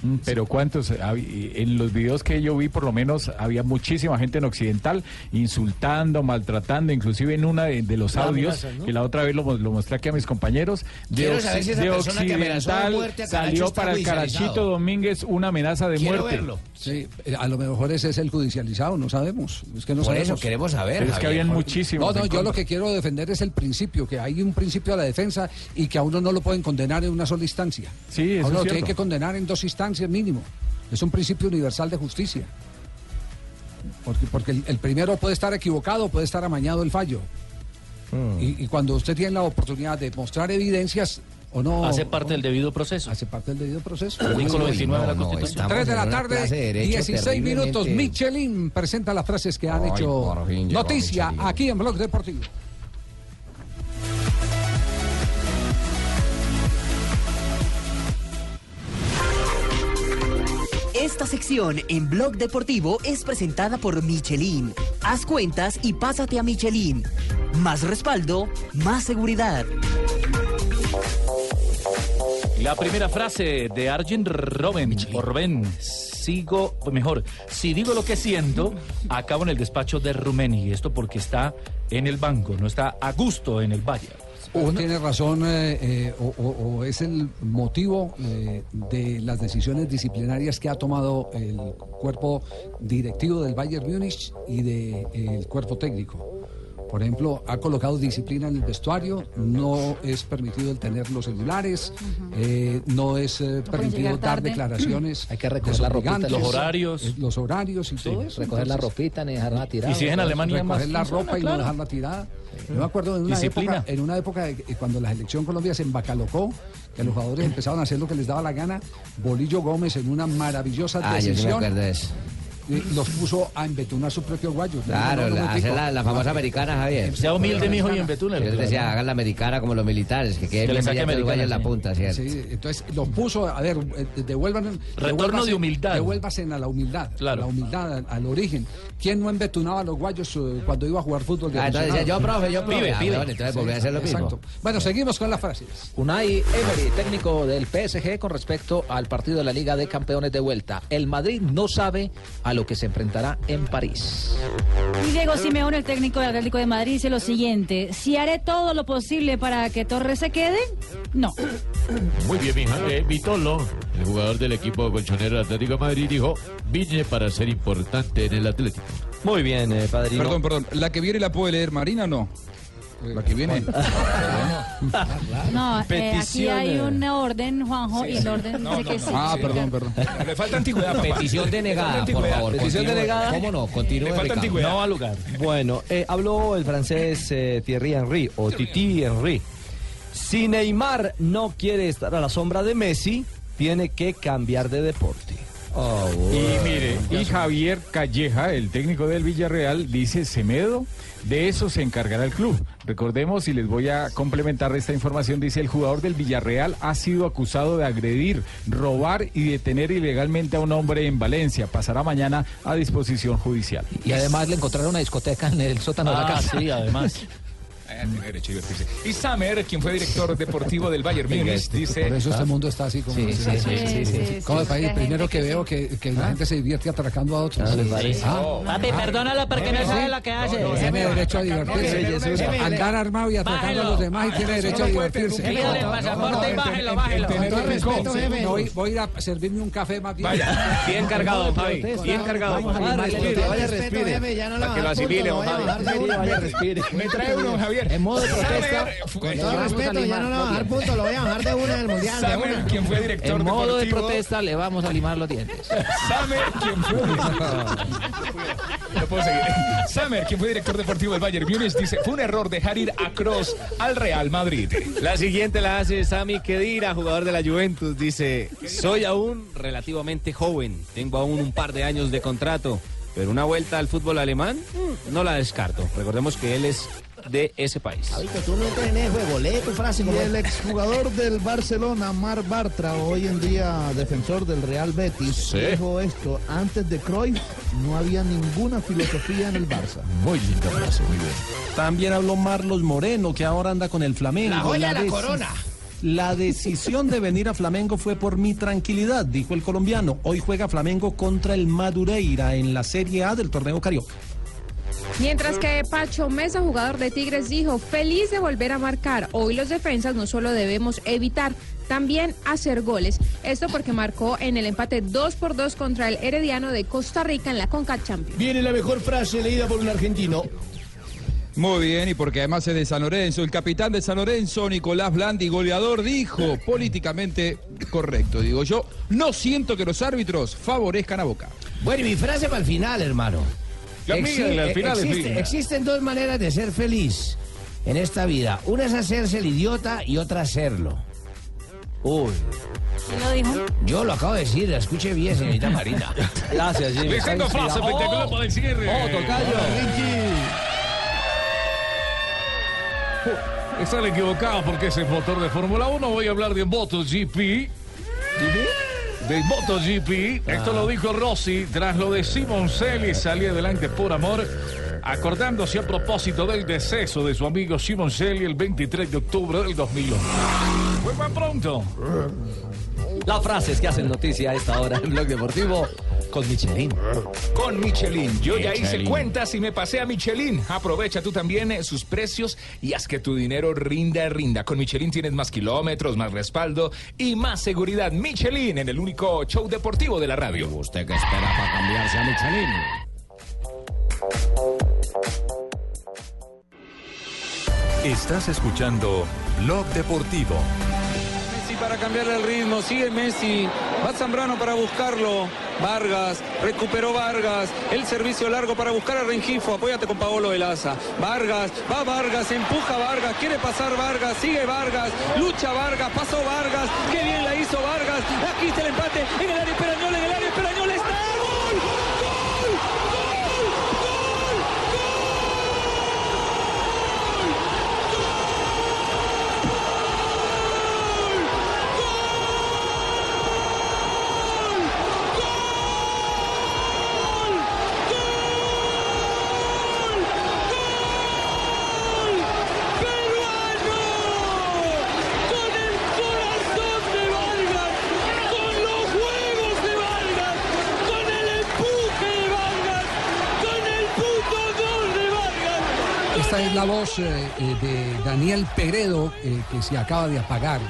Mm, Pero cuántos, en los videos que yo vi por lo menos había muchísima gente en Occidental insultando, maltratando, inclusive en una de, de los La audios, amenaza, ¿no? que la otra vez lo, mo- lo mostré aquí a mis compañeros, de, Quiero saber si esa de persona que amenazó de Occidental a Caracho salió para el. Carachito Domínguez una amenaza de Quiero muerte. verlo. Sí, eh, a lo mejor ese es el judicializado, no sabemos. Es que no Por eso sabemos. queremos saber, Pero es que habían muchísimos. No, no, yo lo que quiero defender es el principio, que hay un principio a la defensa y que a uno no lo pueden condenar en una sola instancia. Sí, eso a uno es lo tienen que condenar en dos instancias mínimo. Es un principio universal de justicia. Porque, porque el, el primero puede estar equivocado, puede estar amañado el fallo. Hmm. Y, y cuando usted tiene la oportunidad de mostrar evidencias o no... Hace parte o- del debido proceso. Hace parte del debido proceso. Artículo Uy, 29 de la no, Constitución. estamos 3 de la tarde, de derecho 16 minutos. Michelin presenta las frases que han Ay, hecho fin noticia aquí en Blog Deportivo. Esta sección en Blog Deportivo es presentada por Michelin. Haz cuentas y pásate a Michelin. Más respaldo, más seguridad. La primera frase de Arjen Robben, o Robben, sigo, o mejor, si digo lo que siento, acabo en el despacho de Rummenigge. Esto porque está en el banco, no está a gusto en el Bayern. O tiene razón eh, eh, o, o- o es el motivo eh, de las decisiones disciplinarias que ha tomado el cuerpo directivo del Bayern Múnich y del cuerpo técnico. Por ejemplo, ha colocado disciplina en el vestuario, no es permitido el tener los celulares, eh, no es eh, permitido dar declaraciones. Hay que recoger la ropita, los horarios. eh, Los horarios y todo eso. Recoger la Entonces, ropita, ni dejarla tirada. Y si es en Alemania más recoger la funciona, ropa y no dejarla tirada. Yo me acuerdo en una Disciplina. época, en una época de que- cuando la selección Colombia se embacalocó, que los jugadores empezaban a hacer lo que les daba la gana, Bolillo Gómez en una maravillosa Ah, yo sí me decisión acuerdo de eso. Eh, los puso a embetunar su propio guayo. Claro, No, no, no, hacer la, la famosa americana, Javier. Sea humilde, mijo, y embetúnelo. Decía, hagan la americana como los militares, que quede Que bien saque el gallo en la punta, ¿cierto? Sí, entonces los puso, a ver, eh, devuelvan. Retorno de humildad. Devuélvase a la humildad. Claro. La humildad, al, al origen. ¿Quién no embetunaba a los guayos eh, cuando iba a jugar fútbol? de Ah, entonces decía, yo, profe, yo, profe. Pibe, Ah, pibe. bueno, entonces volví a hacer lo mismo. Exacto. Bueno, seguimos con las frases. Unai Emery, técnico del PSG, con respecto al partido de la Liga de Campeones de vuelta. El Madrid no sabe a lo que se enfrentará en París. Y Diego Simeone, el técnico del Atlético de Madrid, dice lo siguiente: si haré todo lo posible para que Torres se quede, no. Muy bien, mija. Eh, Vitolo, el jugador del equipo colchonero del Atlético de Madrid, dijo, vine para ser importante en el Atlético. Muy bien, eh, padrino. Perdón, perdón. ¿La que viene la puede leer Marina o no? La que viene. No, eh, aquí hay eh. un orden, Juanjo, y el orden dice que sí. Ah, perdón, perdón. Le falta antigüedad. Petición denegada, por favor. Petición denegada. ¿Cómo no? Continúe, Le falta antigüedad. No va a lugar. Bueno, eh, habló el francés eh, Thierry Henry o Titi Henry. Si Neymar no quiere estar a la sombra de Messi, tiene que cambiar de deporte. Y mire, y Javier Calleja, el técnico del Villarreal, dice Semedo, de eso se encargará el club. Recordemos, y les voy a complementar esta información, dice el jugador del Villarreal ha sido acusado de agredir, robar y detener ilegalmente a un hombre en Valencia. Pasará mañana a disposición judicial. Y además le encontraron una discoteca en el sótano de la Ah, casa. sí, además. Y Samer, quien fue director deportivo del Bayern Múnich, dice... Por eso este mundo está así como... Sí, sí, sí, sí, sí, sí. Como el país, primero que que veo que, que la gente se divierte atracando a otros. Ah, Papi, perdónalo porque no sabe lo que hace. Tiene derecho a divertirse. Andar armado y atracando a los demás y tiene derecho a divertirse. Pídale el pasaporte y bájelo, bájelo. No, Voy, voy a ir a servirme un café más bien. Vaya, bien cargado, Javi, bien cargado. Vaya, respire. Para que lo asimile, Javi. Vaya, respire. Me trae uno, Javier. En modo de protesta. Con todo respeto, ya no le va a bajar punto, lo voy a bajar de una en el mundial. de Samer, una. quien fue director En modo de protesta le vamos a limar los dientes. Samer, quien fue... No puedo seguir. Samer, quien fue director deportivo del Bayern Múnich, dice, fue un error dejar ir a Cross al Real Madrid. La siguiente la hace Sami Khedira, jugador de la Juventus. Dice, soy aún relativamente joven, tengo aún un par de años de contrato, pero una vuelta al fútbol alemán mm, no la descarto. Recordemos que él es de ese país. Fabito, tú no entres en ese juego, lee tu frase. Y como- el exjugador del Barcelona, Mar Bartra, hoy en día defensor del Real Betis, Sí. dijo esto, antes de Cruyff no había ninguna filosofía en el Barça. Muy linda frase, muy bien. También habló Marlos Moreno, que ahora anda con el Flamengo. La joya la deci- corona. La decisión de venir a Flamengo fue por mi tranquilidad, dijo el colombiano. Hoy juega Flamengo contra el Madureira en la Serie A del torneo Carioca. Mientras que Pacho Mesa, jugador de Tigres, dijo, feliz de volver a marcar. Hoy los defensas no solo debemos evitar, también hacer goles. Esto porque marcó en el empate 2 por 2 contra el Herediano de Costa Rica en la Conca Champions. Viene la mejor frase leída por un argentino. Muy bien, y porque además es de San Lorenzo, el capitán de San Lorenzo, Nicolás Blandi, goleador, dijo políticamente correcto. Digo yo, no siento que los árbitros favorezcan a Boca. Bueno, y mi frase para el final, hermano. La mía, al final es existe- mía. existen dos maneras de ser feliz en esta vida. Una es hacerse el idiota y otra hacerlo. Uy. ¿Quién lo dijo? Yo lo acabo de decir, escuche bien, señorita Marina. Gracias, Jimmy. Les tengo frase espectacular para el cierre. Oh, tocayo. Están equivocados porque es motor de Fórmula 1. Voy a hablar de MotoGP. De MotoGP. Esto lo dijo Rossi tras lo de Simoncelli. Salía adelante por amor. Acordándose a propósito del deceso de su amigo Simoncelli el 23 de octubre del 2001. Fue más pronto. Las frases que hacen noticia a esta hora en Blog Deportivo con Michelin. Con Michelin. Yo ya hice cuentas y me pasé a Michelin. Aprovecha tú también eh, sus precios y haz que tu dinero rinda, rinda. Con Michelin tienes más kilómetros, más respaldo y más seguridad. Michelin en el único show deportivo de la radio. ¿Usted qué espera para cambiarse a Michelin? Estás escuchando Blog Deportivo. Para cambiar el ritmo, sigue Messi, va Zambrano para buscarlo, Vargas, recuperó Vargas, el servicio largo para buscar a Rengifo, apóyate con Paolo Velaza, Vargas, va Vargas, empuja Vargas, quiere pasar Vargas, sigue Vargas, lucha Vargas, pasó Vargas, qué bien la hizo Vargas, aquí está el empate en el área en el área la voz eh, eh, de Daniel Peredo, eh, que se acaba de apagar.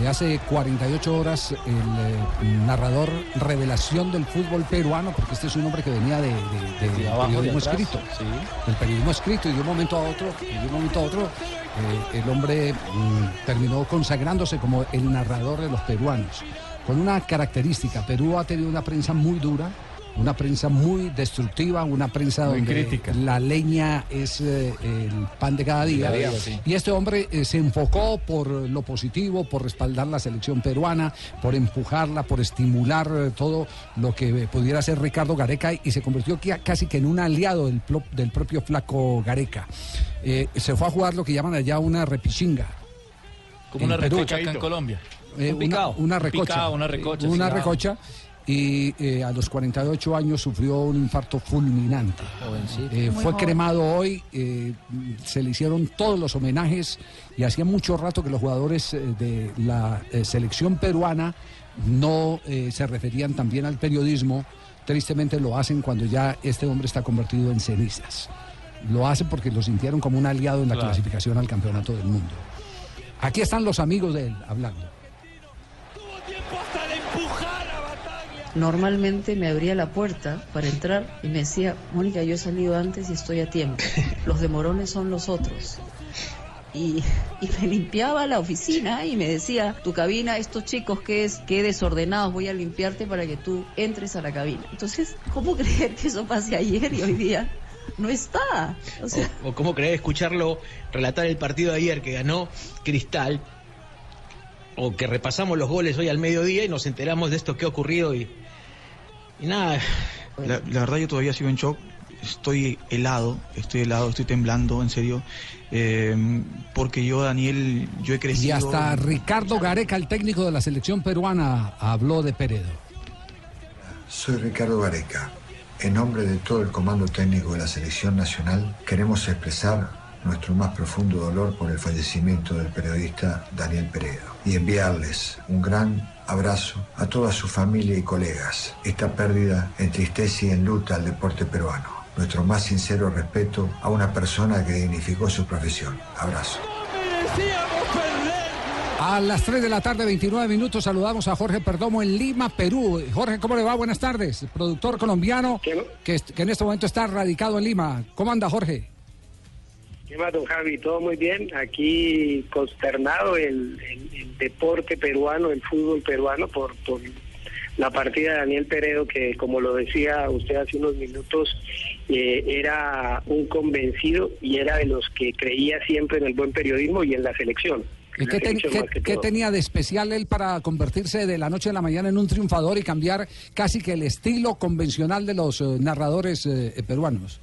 De hace 48 horas, el eh, narrador revelación del fútbol peruano, porque este es un hombre que venía de, de- de- De abajo, de periodismo atrás, escrito. sí. Del periodismo escrito, y de un momento a otro, y de un momento a otro, eh, el hombre mm, terminó consagrándose como el narrador de los peruanos. Con una característica, Perú ha tenido una prensa muy dura, una prensa muy destructiva, una prensa Muy donde crítica. la leña es eh, el pan de cada día. Cada día, sí. Y este hombre eh, se enfocó por lo positivo, por respaldar la selección peruana, por empujarla, por estimular eh, todo lo que pudiera hacer Ricardo Gareca y se convirtió casi que en un aliado del, propio flaco Gareca. Eh, se fue a jugar lo que llaman allá una repichinga. Como una Perú. recocha acá en Colombia. Eh, Un una, recocha. Una recocha, Una sí. recocha. Y eh, a los 48 años sufrió un infarto fulminante. Eh, fue joven. cremado hoy, eh, se le hicieron todos los homenajes y hacía mucho rato que los jugadores de la selección peruana no se referían también al periodismo. Tristemente lo hacen cuando ya este hombre está convertido en cenizas. Lo hacen porque lo sintieron como un aliado en la Claro. clasificación al campeonato del mundo. Aquí están los amigos de él hablando. Normalmente me abría la puerta para entrar y me decía, Mónica, yo he salido antes y estoy a tiempo. Los demorones son los otros. Y, y me limpiaba la oficina y me decía, tu cabina, estos chicos que es, que desordenados, voy a limpiarte para que tú entres a la cabina. Entonces, ¿cómo creer que eso pase ayer y hoy día no está? O sea, O, o cómo creer escucharlo relatar el partido de ayer que ganó Cristal, o que repasamos los goles hoy al mediodía y nos enteramos de esto que ha ocurrido y, y nada. La, la verdad yo todavía sigo en shock, estoy helado, estoy helado, estoy temblando, en serio, eh, porque yo, Daniel, yo he crecido... Y hasta Ricardo Gareca, el técnico de la selección peruana, habló de Peredo. Soy Ricardo Gareca. En nombre de todo el comando técnico de la selección nacional, queremos expresar nuestro más profundo dolor por el fallecimiento del periodista Daniel Peredo y enviarles un gran abrazo a toda su familia y colegas. Esta pérdida entristece y enluta al deporte peruano. Nuestro más sincero respeto a una persona que dignificó su profesión. Abrazo. A las 3 de la tarde, 29 minutos, saludamos a Jorge Perdomo en Lima, Perú. Jorge, ¿cómo le va? Buenas tardes. Productor colombiano que, en este momento está radicado en Lima. ¿Cómo anda, Jorge? ¿Qué más, don Javi? Todo muy bien. Aquí consternado el, el- el deporte peruano, el fútbol peruano por, por la partida de Daniel Peredo, que como lo decía usted hace unos minutos, eh, era un convencido y era de los que creía siempre en el buen periodismo y en la selección. ¿Y qué, ten- tenía de especial él para convertirse de la noche a la mañana en un triunfador y cambiar casi que el estilo convencional de los eh, narradores eh, peruanos?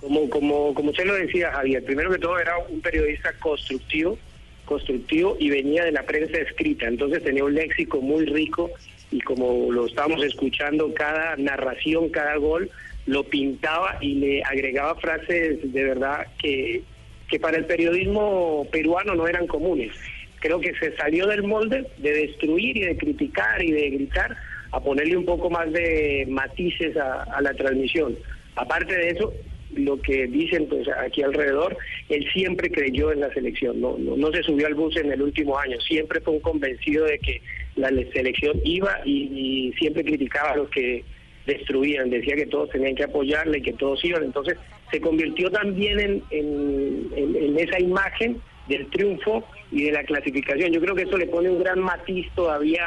Como, como, como usted lo decía, Javier, primero que todo era un periodista constructivo, constructivo y venía de la prensa escrita, entonces tenía un léxico muy rico y como lo estábamos escuchando, cada narración, cada gol lo pintaba y le agregaba frases de verdad que, que para el periodismo peruano no eran comunes. Creo que se salió del molde de destruir y de criticar y de gritar a ponerle un poco más de matices a, a la transmisión. Aparte de eso, lo que dicen pues aquí alrededor, él siempre creyó en la selección, no, no, se subió al bus en el último año, siempre fue un convencido de que la selección iba y, y siempre criticaba a los que destruían, decía que todos tenían que apoyarle, que todos iban, entonces se convirtió también en, en, esa imagen del triunfo y de la clasificación. Yo creo que eso le pone un gran matiz todavía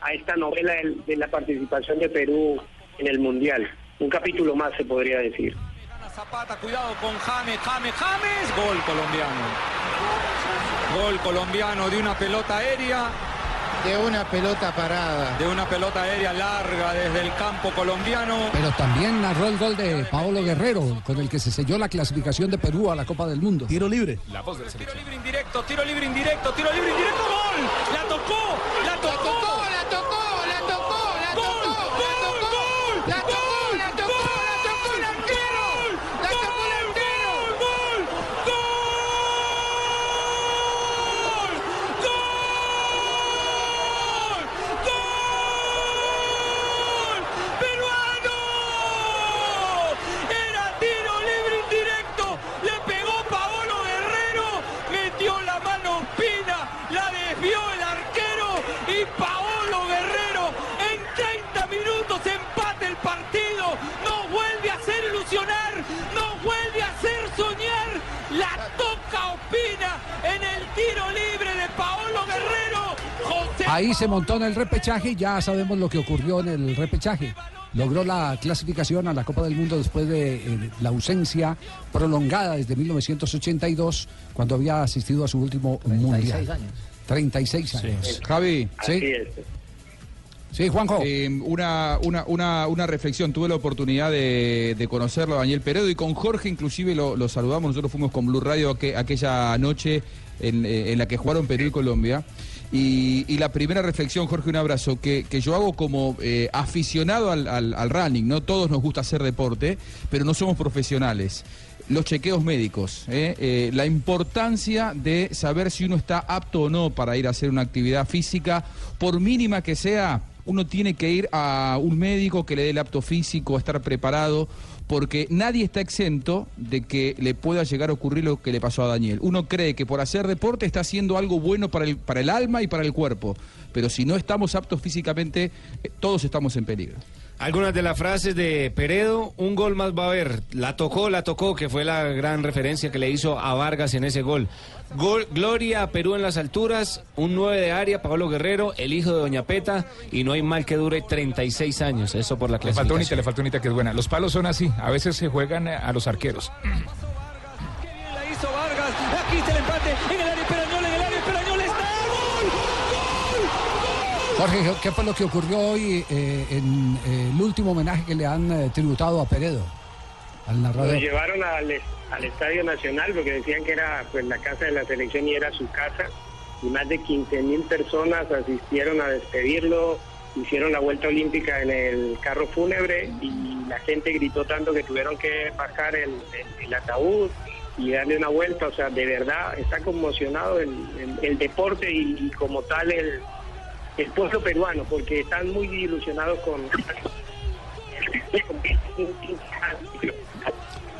a esta novela del- de la participación de Perú en el Mundial. Un capítulo más se podría decir. Zapata, cuidado con James, James, James, gol colombiano. Gol colombiano de una pelota aérea. De una pelota parada. De una pelota aérea larga desde el campo colombiano. Pero también narró el gol de Paolo Guerrero, con el que se selló la clasificación de Perú a la Copa del Mundo. Tiro libre. La voz de la Tiro libre indirecto, tiro libre indirecto, tiro libre indirecto, gol. La tocó, la tocó. La tocó, Ahí se montó en el repechaje y ya sabemos lo que ocurrió en el repechaje. Logró la clasificación a la Copa del Mundo después de eh, la ausencia prolongada desde 1982, cuando había asistido a su último mundial. años. 36 años. Javi. Así es. Sí, Juanjo. Eh, una, una, una, una reflexión. Tuve la oportunidad de, de conocerlo a Daniel Peredo y con Jorge inclusive lo, lo saludamos. Nosotros fuimos con Blue Radio aqu- aquella noche en, eh, en la que jugaron Perú y Colombia. Y, y la primera reflexión, Jorge, un abrazo, que, que yo hago como eh, aficionado al, al- running, ¿no? Todos nos gusta hacer deporte, pero no somos profesionales. Los chequeos médicos, ¿eh? Eh, la importancia de saber si uno está apto o no para ir a hacer una actividad física, por mínima que sea, uno tiene que ir a un médico que le dé el apto físico, estar preparado, porque nadie está exento de que le pueda llegar a ocurrir lo que le pasó a Daniel. Uno cree que por hacer deporte está haciendo algo bueno para el, para el alma y para el cuerpo, pero si no estamos aptos físicamente, eh, todos estamos en peligro. Algunas de las frases de Peredo, un gol más va a haber. La tocó, la tocó, que fue la gran referencia que le hizo a Vargas en ese gol. Gol- Gloria a Perú en las alturas, un 9 de área, Pablo Guerrero, el hijo de Doña Peta, y no hay mal que dure 36 años. Eso por la Le faltó unita, le faltó unita que es buena. Los palos son así, a veces se juegan a los arqueros. La hizo Vargas. Aquí está el empate en el área Perañol, en el área Perañol está. Jorge, ¿qué fue lo que ocurrió hoy eh, en eh, el último homenaje que le han eh, tributado a Peredo? Al Lo narrador. llevaron al, al Estadio Nacional porque decían que era pues la casa de la selección y era su casa. Y más de 15 mil personas asistieron a despedirlo, hicieron la vuelta olímpica en el carro fúnebre y la gente gritó tanto que tuvieron que bajar el, el- el ataúd y darle una vuelta. O sea, de verdad está conmocionado el, el- el deporte y, y como tal el, el pueblo peruano porque están muy ilusionados con...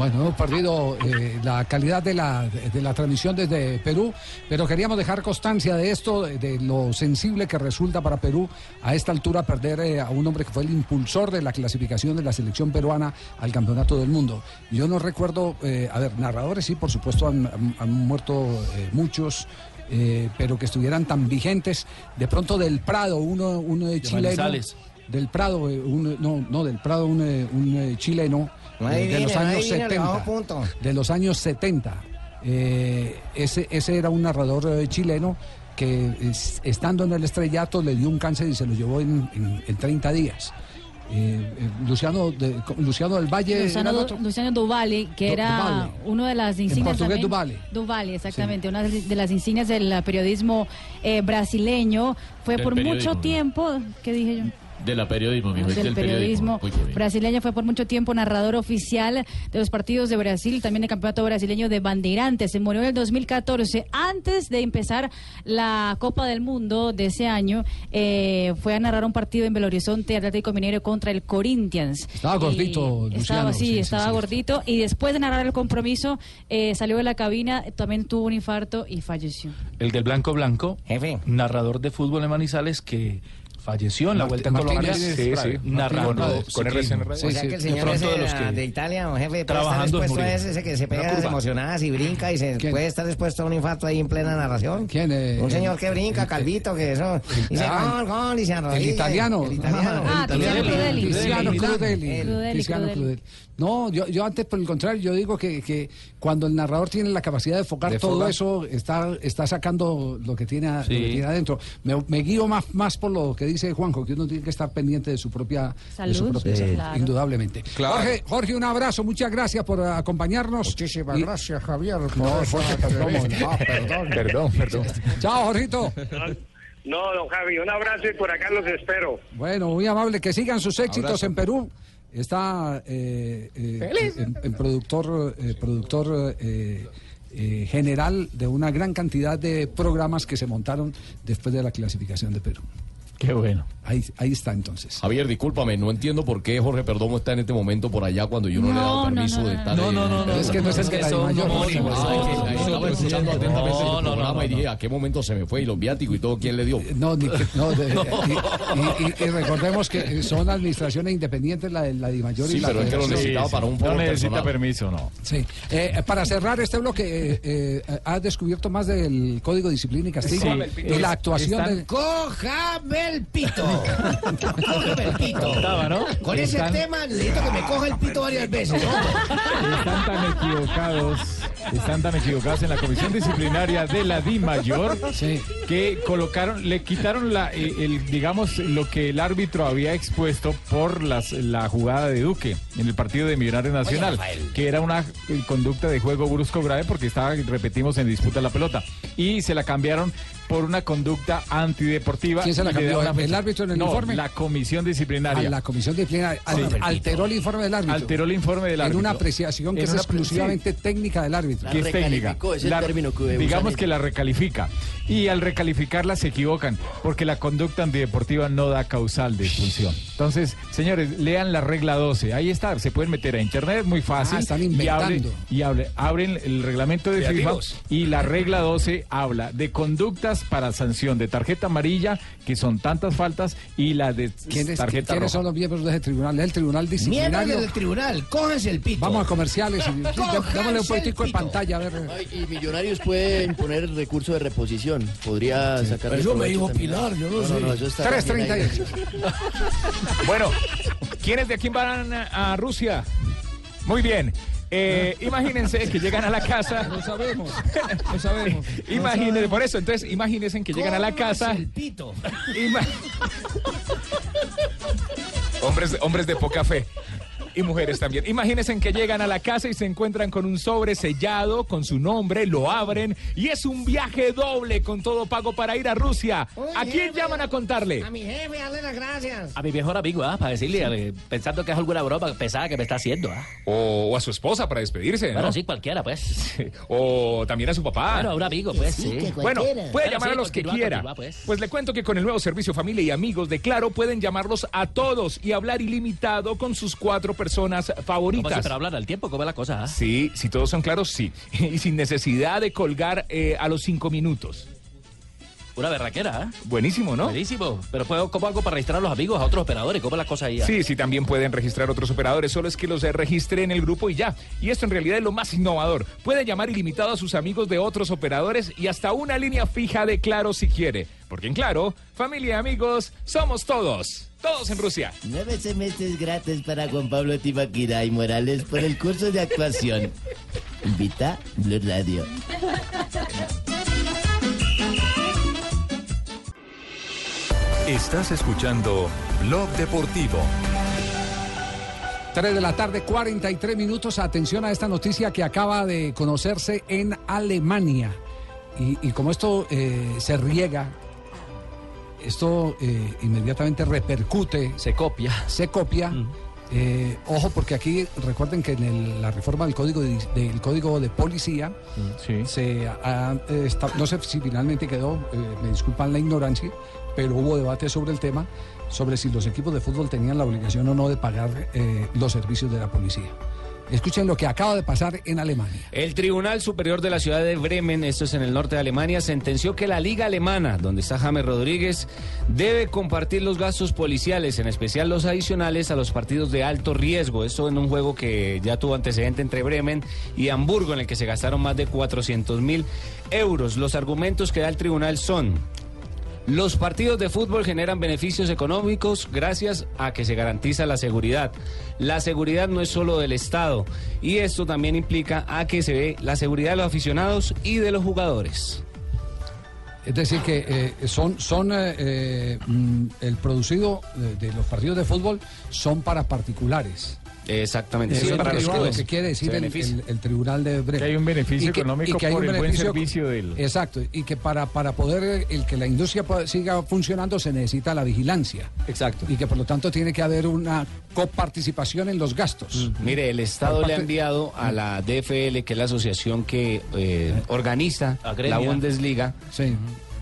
Bueno, hemos perdido eh, la calidad de la, de la transmisión desde Perú, pero queríamos dejar constancia de esto, de, lo sensible que resulta para Perú a esta altura perder eh, a un hombre que fue el impulsor de la clasificación de la selección peruana al Campeonato del Mundo. Yo no recuerdo, eh, a ver, narradores sí, por supuesto han, han- han muerto eh, muchos. eh, pero que estuvieran tan vigentes, de pronto del Prado, uno, uno de chileno, del Prado, eh, un- no, no, del Prado, un, un, eh, chileno de los años vine, le 70 bajo punto. de los años 70. Eh, ese, ese era un narrador eh, chileno que es- estando en el estrellato le dio un cáncer y se lo llevó en, en- en 30 días. Eh, eh, Luciano, de- Luciano del Valle. Luciano, era otro. Luciano Duvali, que Du- era uno de las insignias. portugués, también- Duvali. Duvali, exactamente, una de las insignias del periodismo eh, brasileño. Fue Del por periodismo. mucho tiempo, ¿qué dije yo? De la periodismo, mi del del periodismo brasileño fue por mucho tiempo narrador oficial de los partidos de Brasil, también el campeonato brasileño de bandeirantes. Se murió en el 2014, antes de empezar la Copa del Mundo de ese año. eh, fue a narrar un partido en Belo Horizonte Atlético Mineiro contra el Corinthians. Estaba gordito, Luciano, Estaba, sí, estaba sí. gordito. Y después de narrar el compromiso, eh, salió de la cabina, también tuvo un infarto y falleció. El del Blanco Blanco, narrador de fútbol en Manizales que falleció en la Vuelta a Martínez Colombia. Sí, sí, narrando con Prades. RCN Sí, Radio. sí. O sea que el señor ese de los de, que de Italia, jefe, puede estar trabajando expuesto murió. a ese, ese que se pega las emocionadas y brinca y se puede estar expuesto a un infarto ahí en plena narración. ¿Quién? eh, Un señor que brinca, calvito, que eso. Dice gol, gol, y se arrodilla. El italiano. El italiano. Ah, Tiziano Crudeli. Tiziano Crudeli. No, yo, yo antes, por el contrario, yo digo que, que cuando el narrador tiene la capacidad de focar De todo focar. eso, está, está sacando lo que tiene, a- Sí. lo que tiene adentro. Me, me guío más, más por lo que dice Juanjo, que uno tiene que estar pendiente de su propia de su Salud. propia Sí. salud, Claro. indudablemente. Claro. Jorge, Jorge, un abrazo, muchas gracias por acompañarnos. Muchísimas Y- gracias, Javier. por No, Jorge, perdón, no, perdón. Perdón, perdón. Chao, Jorgito. No, don Javi, un abrazo y por acá los espero. Bueno, muy amable, que sigan sus éxitos Abrazo. en Perú. Está eh, eh, en, en productor, eh, productor eh, general de una gran cantidad de programas que se montaron después de la clasificación de Perú. Qué bueno. Ahí, ahí está entonces. Javier, discúlpame, no entiendo por qué Jorge Perdomo está en este momento por allá cuando yo no, le he dado No, no, permiso no, de no, estar. no, no, no, no, Es que no es no, No, que- no, Estaba escuchando atentamente no, el no, no, programa y no, dije, no. ¿a qué momento se me fue? Y los viáticos y todo, ¿quién le dio? No, ni que- no, de- y, y- y recordemos que son administraciones independientes la de la Dimayor y Sí, la pero es que lo necesitaba para un No necesita personal. permiso, no. Sí. Eh, para cerrar este bloque, eh, eh, ¿has descubierto más del Código de Disciplina y Castigo? Sí. y la actuación Están- de... ¡Cójame el pito. Cógeme el pito. ¿no? Con ese Están- tema necesito que me coja el pito varias veces. Están tan equivocados, están tan equivocados en la comisión disciplinaria de la Di Mayor que colocaron, le quitaron la, eh, el, digamos, lo que el árbitro había expuesto por las, la jugada de Duque en el partido de Millonarios Nacional, que era una eh, conducta de juego brusco grave porque estaba, repetimos, en disputa la pelota. Y se la cambiaron por una conducta antideportiva. ¿Quién se la cambió? ¿El árbitro en el No, informe? la comisión disciplinaria. A la comisión disciplinaria. Sí. alteró el informe del árbitro. Alteró el informe del árbitro. En una apreciación que En es una- exclusivamente técnica del árbitro. que es técnica. La- digamos que la recalifica. Y al recalificarla se equivocan, porque la conducta antideportiva no da causal de expulsión. Entonces, señores, lean la regla 12. Ahí está, se pueden meter a internet, muy fácil. Ah, están y inventando. Y, abren el reglamento de FIFA Creativos. y la regla 12 habla de conductas para sanción de tarjeta amarilla, que son tantas faltas, y la de ¿Quiénes, tarjeta ¿quiénes roja. son los miembros de ese tribunal? Es el tribunal disciplinario. Miembros del tribunal, cójanse el pito. Vamos a comerciales. y- sí, dámosle un poquitico de pantalla. A ver. Ay, y Millonarios pueden poner recurso de reposición. Podría sacar. Eso me dijo Pilar, yo no sé. No, eso está 3.30 también ahí. Bueno, ¿quiénes de aquí van a, a Rusia? Muy bien. Eh, imagínense que llegan a la casa. Lo sabemos. Lo sabemos. Imagínense, por eso, entonces, imagínense que llegan a la casa. El pito. Hombres, hombres de poca fe. Y mujeres también. Imagínense que llegan a la casa y se encuentran con un sobre sellado con su nombre, lo abren y es un viaje doble con todo pago para ir a Rusia. ¿A quién llaman a contarle? A mi jefe, dale las gracias. A mi mejor amigo, ¿ah? Para decirle, ver, pensando que es alguna broma pesada que me está haciendo, ¿ah? O, o a su esposa para despedirse, ¿no? Bueno, sí, cualquiera, pues. O también a su papá. Bueno, a un amigo, pues, sí. Bueno, puede Bueno, llamar sí, a los que quiera. continúa, pues. Pues le cuento que con el nuevo servicio Familia y Amigos de Claro pueden llamarlos a todos y hablar ilimitado con sus cuatro personas favoritas. Pero hablan al tiempo, ¿cómo es la cosa, ah? Sí, si todos son claros, sí. Y sin necesidad de colgar eh, a los cinco minutos. Una berraquera, ¿ah? Buenísimo, ¿no? Buenísimo. Pero puedo, ¿cómo hago para registrar a los amigos, a otros operadores? ¿Cómo es la cosa ahí? ah? Sí, sí, también pueden registrar otros operadores, solo es que los eh, registre en el grupo y ya. Y esto en realidad es lo más innovador. Puede llamar ilimitado a sus amigos de otros operadores y hasta una línea fija de Claro si quiere. Porque en Claro, familia y amigos, somos todos. Todos en Rusia. Nueve semestres gratis para Juan Pablo Tibaquira y Morales por el curso de actuación. Invita Blue Radio. Estás escuchando Blog Deportivo. 3 de la tarde, 43 minutos. Atención a esta noticia que acaba de conocerse en Alemania. Y, y como esto eh, se riega, esto eh, inmediatamente repercute. Se copia. Se copia. Eh, ojo, porque aquí recuerden que en el- la reforma del código de, del código de policía se ha, eh, no sé si finalmente quedó, eh, me disculpan la ignorancia, pero hubo debate sobre el tema sobre si los equipos de fútbol tenían la obligación o no de pagar los servicios de la policía. Escuchen lo que acaba de pasar en Alemania. El Tribunal Superior de la ciudad de Bremen, esto es en el norte de Alemania, sentenció que la Liga Alemana, donde está James Rodríguez, debe compartir los gastos policiales, en especial los adicionales a los partidos de alto riesgo. Esto en un juego que ya tuvo antecedente entre Bremen y Hamburgo, en el que se gastaron más de 400 mil euros. Los argumentos que da el tribunal son los partidos de fútbol generan beneficios económicos gracias a que se garantiza la seguridad. La seguridad no es solo del Estado y esto también implica a que se ve la seguridad de los aficionados y de los jugadores. Es decir, que eh, son, son eh, eh, mm, el producido de, de los partidos de fútbol son para particulares. Exactamente, Eso sí, es para los lo que quiere decir el, beneficia. el- el tribunal de Bremen. Que hay un beneficio Y que- económico y que hay por un el buen servicio del... Exacto, y que para, para poder el que la industria siga funcionando se necesita la vigilancia. Exacto. Y que por lo tanto tiene que haber una coparticipación en los gastos. Mire, el Estado Por le ha enviado a la DFL, que es la asociación que eh, organiza la. Bundesliga,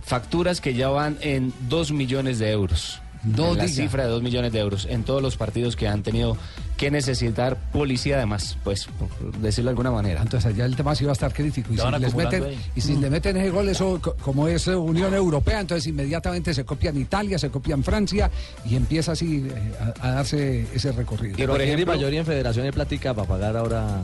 facturas que ya van en 2 millones de euros. No la diga. cifra de 2 millones de euros en todos los partidos que han tenido que necesitar policía además, pues, por decirlo de alguna manera. Entonces allá el tema sí va a estar crítico. Y si, les meten, ahí. y si le meten ese gol, eso co- como es eh, Unión Europea, entonces inmediatamente se copian Italia, se copian Francia y empieza así eh, a, a darse ese recorrido. Pero por ejemplo, mayoría en Federación de Plática para pagar ahora.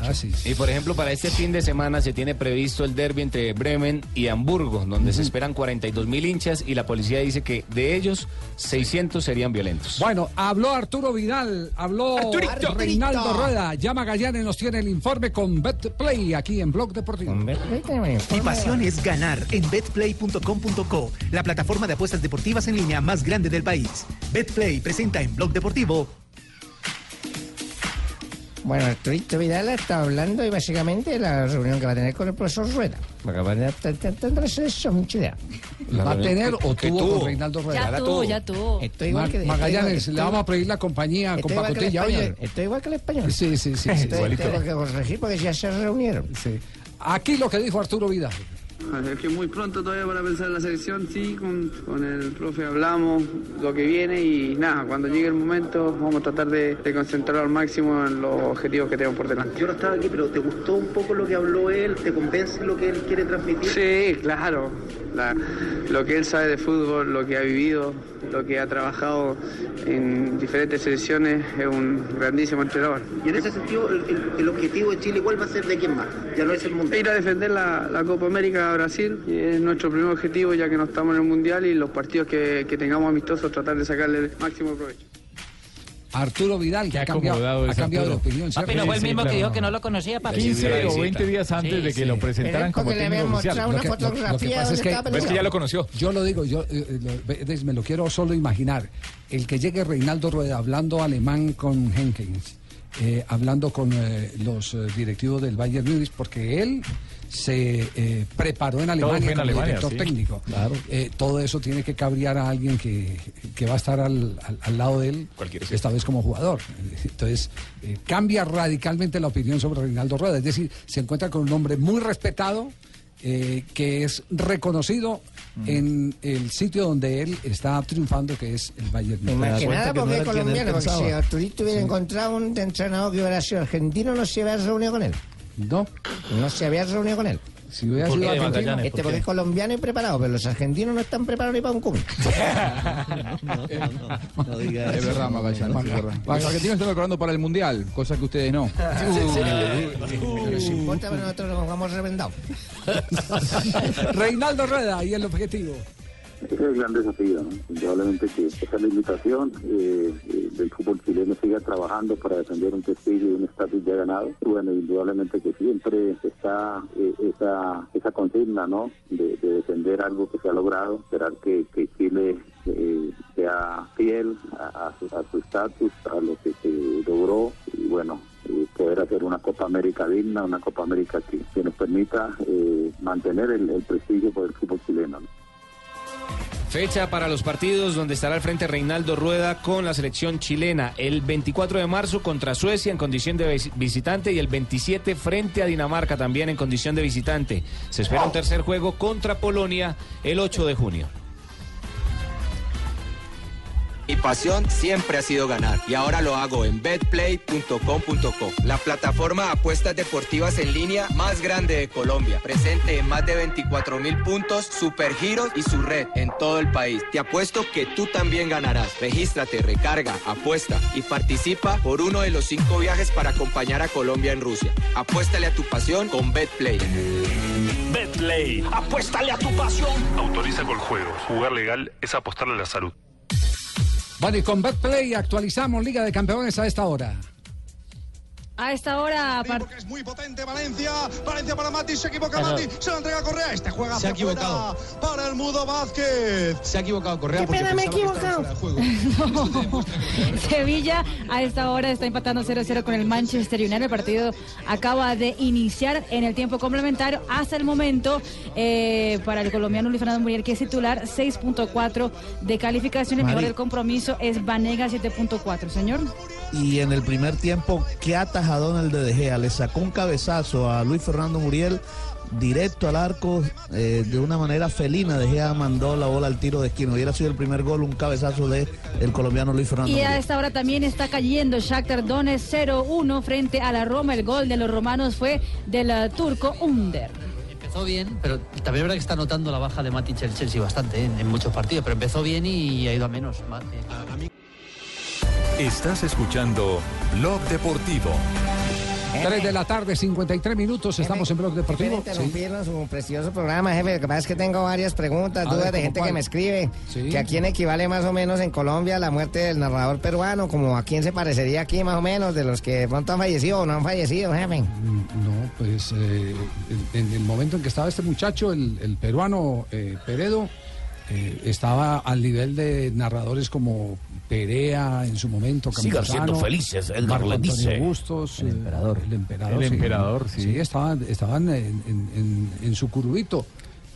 Ah, sí. Y por ejemplo, para este fin de semana se tiene previsto el derby entre Bremen y Hamburgo, donde se esperan 42 mil hinchas y la policía dice que de ellos 600 serían violentos. Bueno, habló Arturo Vidal, habló Arturito. Reinaldo Rueda. Llama Gallanes, nos tiene el informe con BetPlay aquí en Blog Deportivo. Mi pasión es ganar en betplay.com.co, la plataforma de apuestas deportivas en línea más grande del país. Betplay presenta en Blog Deportivo. Bueno, Arturito Vidal está hablando y básicamente de la reunión que va a tener con el profesor Rueda. Tendrá selección chilena. ¿Va a tener o tuvo con Reinaldo Rueda? Ya tuvo, ya tuvo. Estoy igual que Magallanes, le vamos a pedir la compañía con estoy igual que el pacotilla. Estoy igual que el español. Sí, sí, sí. Estoy- tengo que corregir porque ya se reunieron. Sí. Aquí lo que dijo Arturo Vidal. Es que muy pronto todavía para pensar en la selección, sí, con, con el profe hablamos lo que viene y nada, cuando llegue el momento vamos a tratar de, de concentrar al máximo en los objetivos que tenemos por delante. Yo no estaba aquí, pero ¿te gustó un poco lo que habló él? ¿Te convence lo que él quiere transmitir? Sí, claro, La- lo que él sabe de fútbol, lo que ha vivido, lo que ha trabajado en diferentes selecciones, es un grandísimo entrenador. Y en ese sentido, el, el- el objetivo de Chile, ¿cuál va a ser de quién más? Ya no es el mundial. Ir a defender la, la Copa América Brasil y es nuestro primer objetivo ya que no estamos en el Mundial y los partidos que, que tengamos amistosos tratar de sacarle el máximo provecho. Arturo Vidal, que ha cambiado, ha es cambiado de opinión. Papi, ¿no fue el mismo que dijo que no lo conocía, papi? 15 o 20 días antes de que lo presentaran como técnico oficial. Lo que- lo- lo que pasa es que, Pues que ya lo conoció. Yo lo digo, yo eh, lo- me lo quiero solo imaginar. El que llegue Reinaldo Rueda hablando alemán con Henkens, eh, hablando con eh, los eh, directivos del Bayern Munich, porque él se eh, preparó en Alemania como Alemania, director sí. técnico. Eh, todo eso tiene que cabrear a alguien que, que va a estar al, al- al lado de él, esta vez como jugador. Entonces, eh, cambia radicalmente la opinión sobre Reinaldo Rueda. Es decir, se encuentra con un hombre muy respetado, eh, que es reconocido en el sitio donde él está triunfando, que es el Bayern Múnich. más que nada porque es colombiano, porque si Arturito hubiera encontrado un entrenador que hubiera sido argentino, no se había reunido con él. No. No se había reunido con él. Si hubiera ¿Por sido qué, argentino, Magallanes? Este porque es colombiano y preparado, pero los argentinos no están preparados ni para un cum. Es verdad, Magallanes, es verdad. Los argentinos están preparando para el Mundial, cosa que ustedes no. Pero si importa, pero nosotros nos vamos revendados. Reinaldo Rueda y el objetivo. Ese es el gran desafío, ¿no? Indudablemente que esa es la invitación eh, eh, del fútbol chileno siga trabajando para defender un prestigio y un estatus ya ganado. Bueno, indudablemente que siempre está eh, esa esa consigna, ¿no? De, de defender algo que se ha logrado, esperar que, que Chile eh, sea fiel a, a su estatus, a lo que se logró y bueno, eh, poder hacer una Copa América digna, una Copa América que, que nos permita eh, mantener el, prestigio por el fútbol chileno. ¿no? Fecha para los partidos donde estará al frente Reinaldo Rueda con la selección chilena. El 24 de marzo contra Suecia en condición de vis- visitante y el 27 frente a Dinamarca también en condición de visitante. Se espera un tercer juego contra Polonia el 8 de junio. Mi pasión siempre ha sido ganar y ahora lo hago en betplay.com.co, la plataforma de apuestas deportivas en línea más grande de Colombia, presente en más de 24 mil puntos, supergiros y su red en todo el país. Te apuesto que tú también ganarás. Regístrate, recarga, apuesta y participa por uno de los cinco viajes para acompañar a Colombia en Rusia. Apuéstale a tu pasión con Betplay. Betplay. Apuéstale a tu pasión. Autoriza con juegos. Jugar legal es apostarle a la salud. Bueno, y con BetPlay actualizamos Liga de Campeones a esta hora. A esta hora, Es muy potente Valencia. Valencia para Mati. Se equivoca. Mati. Se la entrega a Correa. Este juega Se ha equivocado. Para el Mudo Vázquez. Se ha equivocado Correa Qué pena, me he equivocado. Sevilla a esta hora está empatando 0-0 con el Manchester United. El partido acaba de iniciar en el tiempo complementario. Hasta el momento, eh, para el colombiano Luis Fernando Muriel, que es titular, 6.4 de calificación. El mejor del compromiso es Vanega, 7.4. Señor. Y en el primer tiempo, qué atajadón el de De Gea. Le sacó un cabezazo a Luis Fernando Muriel directo al arco eh, de una manera felina. De Gea mandó la bola al tiro de esquina. Hubiera sido el primer gol, un cabezazo de el colombiano Luis Fernando Y Muriel. a esta hora también está cayendo Shakhtar Donetsk 0-1 frente a la Roma. El gol de los romanos fue del eh, turco Under. Empezó bien, pero también es verdad que está notando la baja de Matic el Chelsea bastante ¿eh? en, muchos partidos, pero empezó bien y ha ido a menos. Estás escuchando Blog Deportivo. 3 de la tarde, 53 minutos, estamos en Blog Deportivo. Sí. interrumpirnos su precioso programa, jefe. Lo que pasa es que tengo varias preguntas, A dudas ver, de ¿cómo gente cuál? que me escribe. Sí. Que a quién equivale más o menos en Colombia la muerte del narrador peruano, como a quién se parecería aquí más o menos de los que de pronto han fallecido o no han fallecido, jefe. No, pues eh, en, en el momento en que estaba este muchacho, el, el peruano eh, Peredo, eh, estaba al nivel de narradores como Perea en su momento, Sigan siendo felices, Antonio dice. Bustos, el emperador. El emperador, El sí. emperador, sí. Sí, estaban, estaban en, en- en- en su curubito,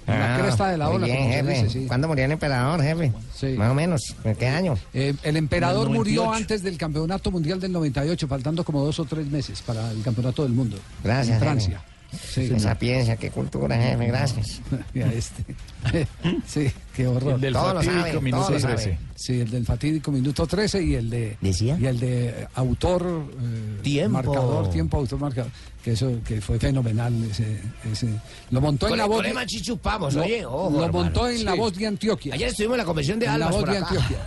en la Ah, cresta de la ola, bien, como se dice, sí. ¿Cuándo murió el emperador, jefe? Más o menos. ¿En qué año? Eh, el emperador el murió 98. antes del campeonato mundial del 98, faltando como dos o tres meses para el campeonato del mundo. Gracias, En Francia. jefe. Qué sapiencia, qué cultura, jefe. Gracias. Mira este. sí, qué horror. El del Todo lo fatídico sabe, minuto todo lo sabe. 13. Sí, el del fatídico minuto 13 y el de y el de eh, autor eh, Tiempo. marcador, tiempo autor marcador, que eso que fue fenomenal ese, ese. lo montó Con en la el- voz lo, oye, ojo, lo montó en la Sí. voz de Antioquia. Ayer estuvimos en la convención de En la voz por de acá. Antioquia.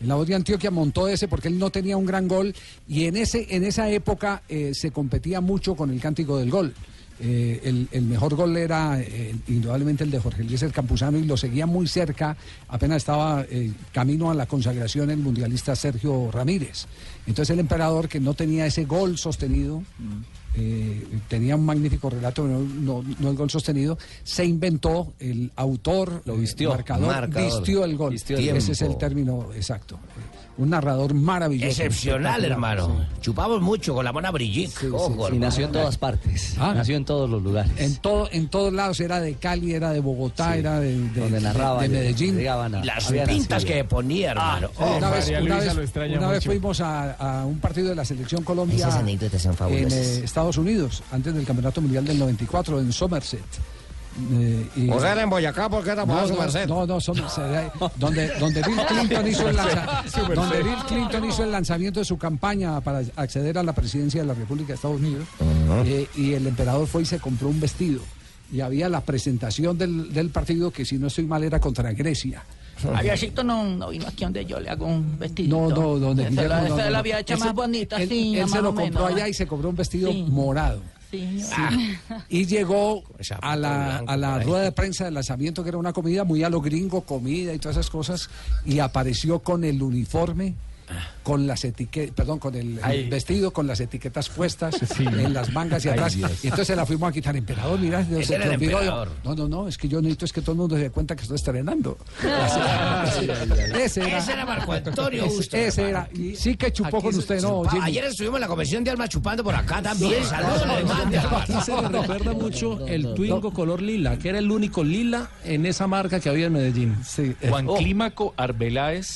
En la voz de Antioquia montó ese porque él no tenía un gran gol y en ese en esa época eh, se competía mucho con el cántico del gol. Eh, el, el mejor gol era eh, indudablemente el de Jorge Eliezer Campuzano y lo seguía muy cerca, apenas estaba eh, camino a la consagración el mundialista Sergio Ramírez. Entonces el emperador que no tenía ese gol sostenido, eh, tenía un magnífico relato, no, no- no el gol sostenido, se inventó el autor, lo vistió. marcador, Marcador. vistió el gol. Vistió el Ese es el término exacto. Un narrador maravilloso. Excepcional, hermano. Chupamos mucho con la mona Brigitte. Ojo, nació en hermano. todas partes. Ah. Nació en todos los lugares. En, todo, en todos lados, era de Cali, era de Bogotá, era de, de- Donde de- narraba, de le- Medellín. a- Las pintas que ponía, hermano. Sí, una vez, una una fuimos a, a un partido de la selección Colombia en eh, Estados Unidos, antes del Campeonato Mundial del 94, en Somerset. Eh, y- O sea, era en Boyacá porque era para no, su merced. no, no, eh, donde, donde Bill Clinton hizo el lanza- donde Bill Clinton hizo el lanzamiento de su campaña para acceder a la presidencia de la República de Estados Unidos eh, y el emperador fue y se compró un vestido y había la presentación del, del partido que si no estoy mal era contra Grecia. Javiercito no, no vino aquí donde yo le hago un vestido. No, no, donde Esa Guillermo, la, no, esa no, la no. había hecho Él más se- bonita, él, sí, él más se lo o compró menos. allá y se compró un vestido Sí. morado. Sí, Sí. Y llegó a la, a la rueda de prensa del lanzamiento, que era una comida muy a lo gringo, comida y todas esas cosas, y apareció con el uniforme, con las etiquetas, perdón, con el, vestido, con las etiquetas puestas Sí. en las mangas y atrás. Y entonces se la fuimos a quitar. Emperador, se emperador. No, no, no, es que yo necesito es que todo el mundo se dé cuenta que estoy estrenando. Ay, ese era. Ese era Marco Antonio Ese- era. Y sí que chupó Aquí con usted, ¿no? Ayer estuvimos en la convención de Almas chupando por acá también. Sí. Saludos, hermano. Aquí se le recuerda mucho el Twingo color lila, que era el único lila en esa marca que había en Medellín. Juan Oh. Clímaco Arbeláez,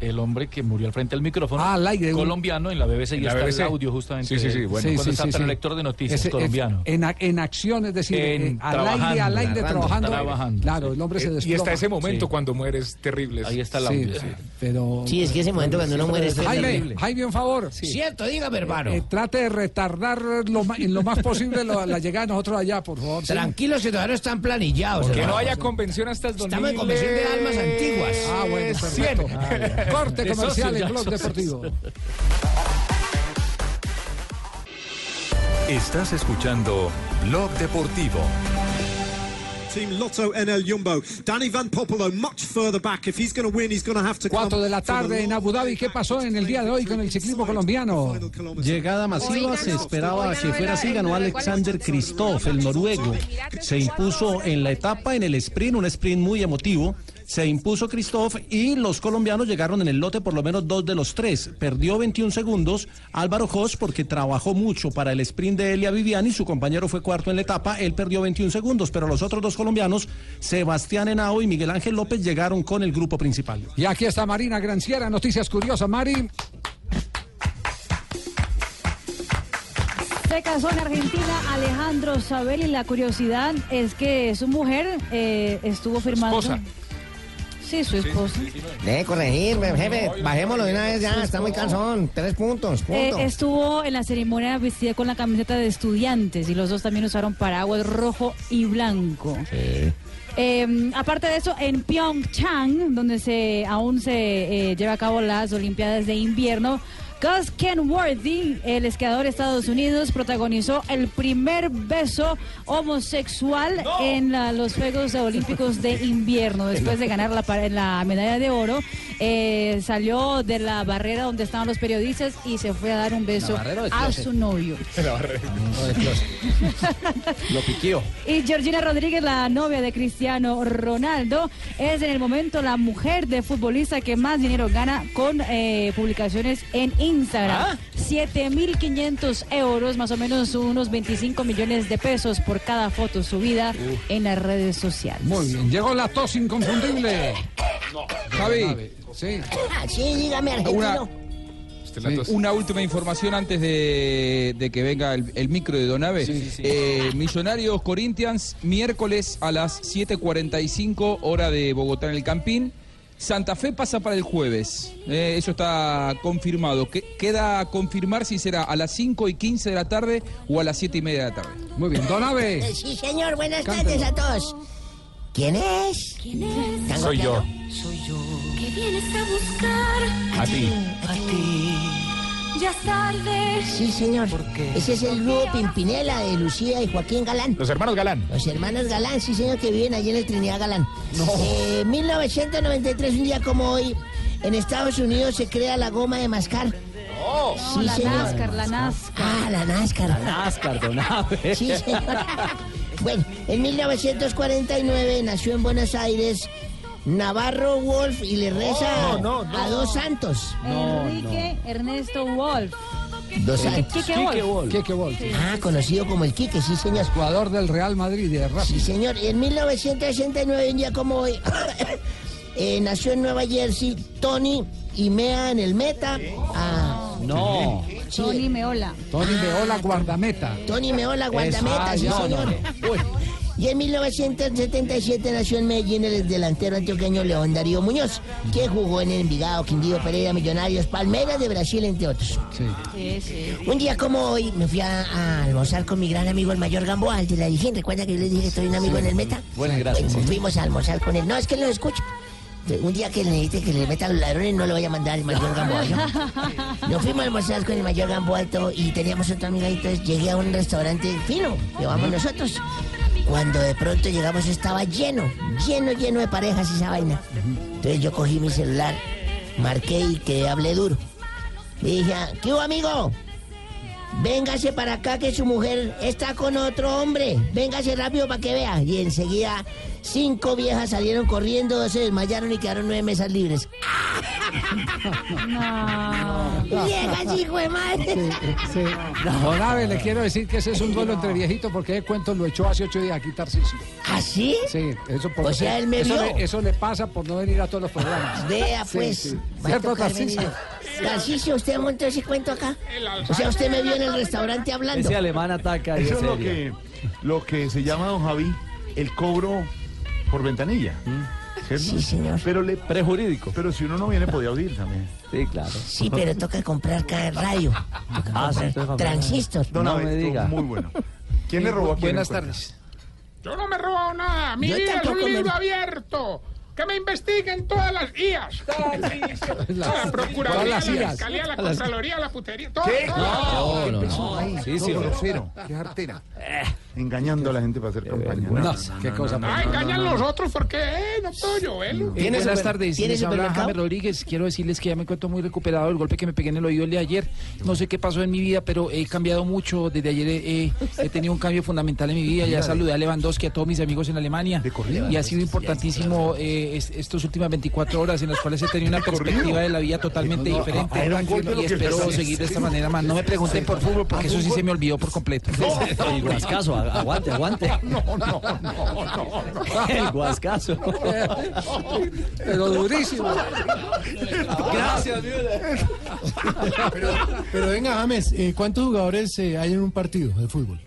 el hombre que murió al frente del micrófono, Ah, un- colombiano, en la BBC, y la está BBC. el audio justamente. Sí, sí, sí, bueno. Cuando Sí, sí, está sí, sí. lector de noticias, Ese- eh, colombiano. En, en acción, es decir, En- eh, al aire, trabajando, al aire, trabajando. trabajando, Claro, el hombre se Y desploma. hasta ese momento Sí. cuando mueres terrible. Ahí está el audio, sí. Pero... Sí, es que ese momento cuando uno muere es Jaime, terrible. Jaime, un favor. Cierto, dígame, hermano. Eh, trate de retardar lo en lo más posible lo- la llegada de nosotros allá, por favor. ¿sí? Tranquilos que todavía no están planillados. Que no haya convención hasta el 2000. Estamos en convención de almas antiguas. Ah, bueno, perfecto. Corte De comercial socios en Blog socios. Deportivo. Estás escuchando Blog Deportivo. Team Lotto NL Jumbo. Danny Van Poppelo much further back. If he's going to win, he's going to have to come 4 de la tarde en Abu Dhabi. ¿Qué pasó en el día de hoy con el ciclismo colombiano? Llegada masiva, se esperaba que fuera así, ganó Alexander Kristoff, el noruego. Se impuso en la etapa, en el sprint, un sprint muy emotivo. Se impuso Kristoff y los colombianos llegaron en el lote por lo menos dos de los tres. Perdió 21 segundos Álvaro Jos porque trabajó mucho para el sprint de Elia Viviani. Su compañero fue cuarto en la etapa. Él perdió 21 segundos, pero los otros dos colombianos, Sebastián Henao y Miguel Ángel López, llegaron con el grupo principal. Y aquí está Marina Granciera, noticias curiosas, Mari. Se casó en Argentina Alejandro Sabel y la curiosidad es que su mujer eh, estuvo firmando. Esposa. Sí, su esposa. Deje corregir, jefe. Bajémoslo de una vez ya. Está muy cansón. Tres puntos. Eh, estuvo en la ceremonia vestida con la camiseta de estudiantes y los dos también usaron paraguas rojo y blanco. Eh, aparte de eso, en Pyeongchang, donde se aún se eh, lleva a cabo las Olimpiadas de Invierno, Gus Kenworthy, el esquiador de Estados Unidos, protagonizó el primer beso homosexual en la- los Juegos Olímpicos de Invierno. Después de ganar la, la medalla de oro, eh, salió de la barrera donde estaban los periodistas y se fue a dar un beso barrera a su novio. Lo piqueó. Y Georgina Rodríguez, la novia de Cristiano Ronaldo, es en el momento la mujer de futbolista que más dinero gana con eh, publicaciones en Instagram. 7.500 euros, más o menos unos 25 millones de pesos por cada foto subida en las redes sociales. Muy bien, llegó la tos inconfundible. Javi. Sí. Sí, dígame, Una, argentino. una última información antes de, de que venga el, el micro de Donave. Eh, Millonarios Corinthians, miércoles a las 7.45 hora de Bogotá en el Campín. Santa Fe pasa para el jueves. Eh, eso está confirmado. Que- queda confirmar si será a las 5 y 15 de la tarde o a las 7 y media de la tarde. Muy bien, Eh, Sí, señor. Buenas tardes a todos. ¿Quién es? ¿Quién es? Soy yo. Soy yo. ¿Qué vienes a buscar? A ti. A ti. Ya es tarde. Sí, señor. Ese es el dúo Pimpinela de Lucía y Joaquín Galán. Los hermanos Galán. Los hermanos Galán, sí, señor, que viven allí en el Trinidad Galán. Eh, 1993, un día como hoy, en Estados Unidos se crea la goma de mascar. No, sí, la señor. NASCAR, la NASCAR. Ah, la NASCAR. La NASCAR, don Abe. Sí, señor. Bueno, en 1949 nació en Buenos Aires Navarro Wolf y le reza No, no, no. a dos santos. Enrique Ernesto Wolf. Dos Quique- santos. Quique Wolf. Quique Wolf. Ah, conocido como el Quique, sí, señor. Jugador del Real Madrid de Racing. Sí, señor. Y en 1969, un día como hoy, eh, nació en Nueva Jersey Tony y Mea en el Meta. Ah, No. sí, Tony Meola. Tony Meola, guardameta. Tony Meola, guardameta, sí, no, no, señor. Y en 1977 nació en Medellín el delantero antioqueño León Darío Muñoz, que jugó en Envigado, Quindío, Pereira, Millonarios, Palmeiras de Brasil, entre otros. Sí, sí. Un día como hoy me fui a, a almorzar con mi gran amigo el mayor Gamboa, el de la Dijín. ¿Recuerda que yo les dije que soy un amigo en el Meta? Buenas gracias. Bueno, fuimos a almorzar con él. No, es que él no escucha. Un día que le necesite que le meta a los ladrones, no lo vaya a mandar el mayor Gamboa. ¿no? Nos fuimos a almorzar con el mayor Gamboa y todo, y teníamos otro amigo ahí, entonces llegué a un restaurante fino, que vamos nosotros. Cuando de pronto llegamos estaba lleno, lleno, lleno de parejas esa vaina. Entonces yo cogí mi celular, marqué y que hablé duro. Le dije, ¿qué hubo, amigo? Véngase para acá que su mujer está con otro hombre. Véngase rápido para que vea. Y enseguida cinco viejas salieron corriendo, se desmayaron y quedaron nueve mesas libres. No. Viejas, hijo de madre. Don Abe, le quiero decir que ese es un duelo entre viejitos porque el cuento lo echó hace ocho días aquí Tarcisio. ¿Ah, sí? Sí, eso por O sea, él me eso vio. Le, eso le pasa por no venir a todos los programas. Vea, Sí, pues. sí. ¿Cierto, Tarcisio? Tarcisio, ¿usted montó ese cuento acá? O sea, usted me vio en el restaurante hablando. Ese alemán ataca Eso es lo que, lo que se llama, don Javi, el cobro por ventanilla. ¿cierto? Sí, señor. Pero le, Prejurídico. pero si uno no viene, podía oír también. Sí, claro. Sí, pero toca comprar cada radio. Toca Ah, sí, comprar entonces, transistor. Don No me diga. Muy bueno. ¿Quién le robó a quién? Buenas tardes. Yo no me he robado nada. Mi Yo vida es tampoco un me- libro abierto. Que me investiguen todas las IAS. Todas las La Todas Procuraduría, las la IAS. Fiscalía, la Contraloría, la putería. Todo, ¿Qué? todo. No, no, empezó no. ahí? Sí, sí, Todo grosero. Qué artera. Engañando a la gente para hacer campaña. No, qué cosa. Ah, engañan los otros porque eh, no puedo yo. Eh, buenas tardes, ¿tiene les habla Rodríguez. Quiero decirles que ya me encuentro muy recuperado del golpe que me pegué en el oído el de ayer. No sé qué pasó en mi vida, pero he cambiado mucho. Desde ayer he, he tenido un cambio fundamental en mi vida. Ya saludé a Lewandowski, a todos mis amigos en Alemania. Y ha sido importantísimo eh, es- estas últimas 24 horas en las cuales he tenido una perspectiva de la vida totalmente diferente. Y espero seguir de esta manera más. No me pregunten por fútbol porque eso sí se me olvidó por completo. A- aguante, aguante. No, no, no, no. El guascazo. Pero durísimo. Gracias, Pero, pero venga, James, eh, ¿cuántos jugadores eh, hay en un partido de fútbol?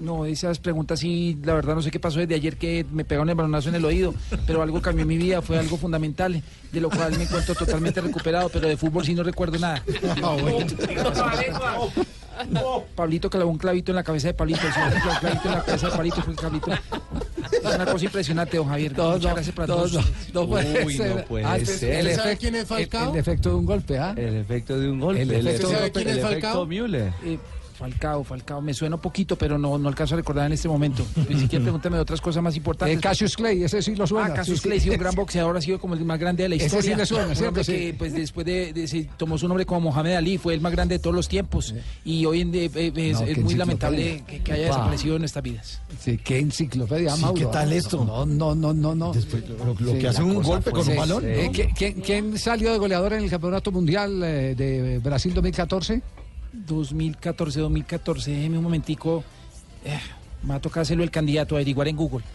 No, esas preguntas sí, la verdad no sé qué pasó desde ayer que me pegaron el balonazo en el oído, pero algo cambió en mi vida, fue algo fundamental, de lo cual me encuentro totalmente recuperado, pero de fútbol sí no recuerdo nada. Pablito clavó un clavito en la cabeza de Pablito, un clavito en la cabeza de Pablito, fue el clavito. Es una cosa impresionante, don Javier. Muchas gracias para todos. no, no puede Uy, ser. no puede Antes, ser. El, ¿Usted sabe quién es Falcao? el- el efecto de un golpe, ¿ah? El efecto de un golpe. El El, efecto- ¿Sabe quién es el Falcao? efecto Müller. Eh, Falcao, Falcao, me suena un poquito, pero no, no alcanzo a recordar en este momento. Ni siquiera pregúntame de otras cosas más importantes. Eh, Cassius Clay, ese sí lo suena. Ah, Cassius sí, sí. Clay, sí, un gran boxeador, ha sido como el más grande de la Ese historia. sí le suena, ¿cierto? que, pues, después de, de- se tomó su nombre como Mohamed Ali, fue el más grande de todos los tiempos. Y hoy en día, eh, eh, es, No, es qué muy lamentable que, que haya desaparecido en nuestras vidas. Sí, qué enciclopedia, Sí, Mauro. ¿qué tal esto? No, no, no, no. no. lo- lo que hace un golpe con un balón. ¿no? ¿Quién, quién- quién salió de goleador en el Campeonato Mundial eh, de Brasil 2014? 2014, 2014, déjeme un momentico. Eh, me va a tocar hacerlo el candidato, averiguar en Google.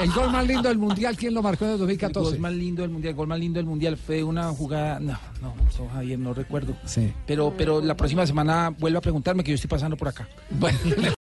El gol más lindo del Mundial, ¿quién lo marcó en el El 2014? gol más lindo del mundial, el gol más lindo del mundial fue una jugada. No, no, no, Javier, no recuerdo. Sí. Pero, pero la próxima semana vuelvo a preguntarme que yo estoy pasando por acá. Bueno,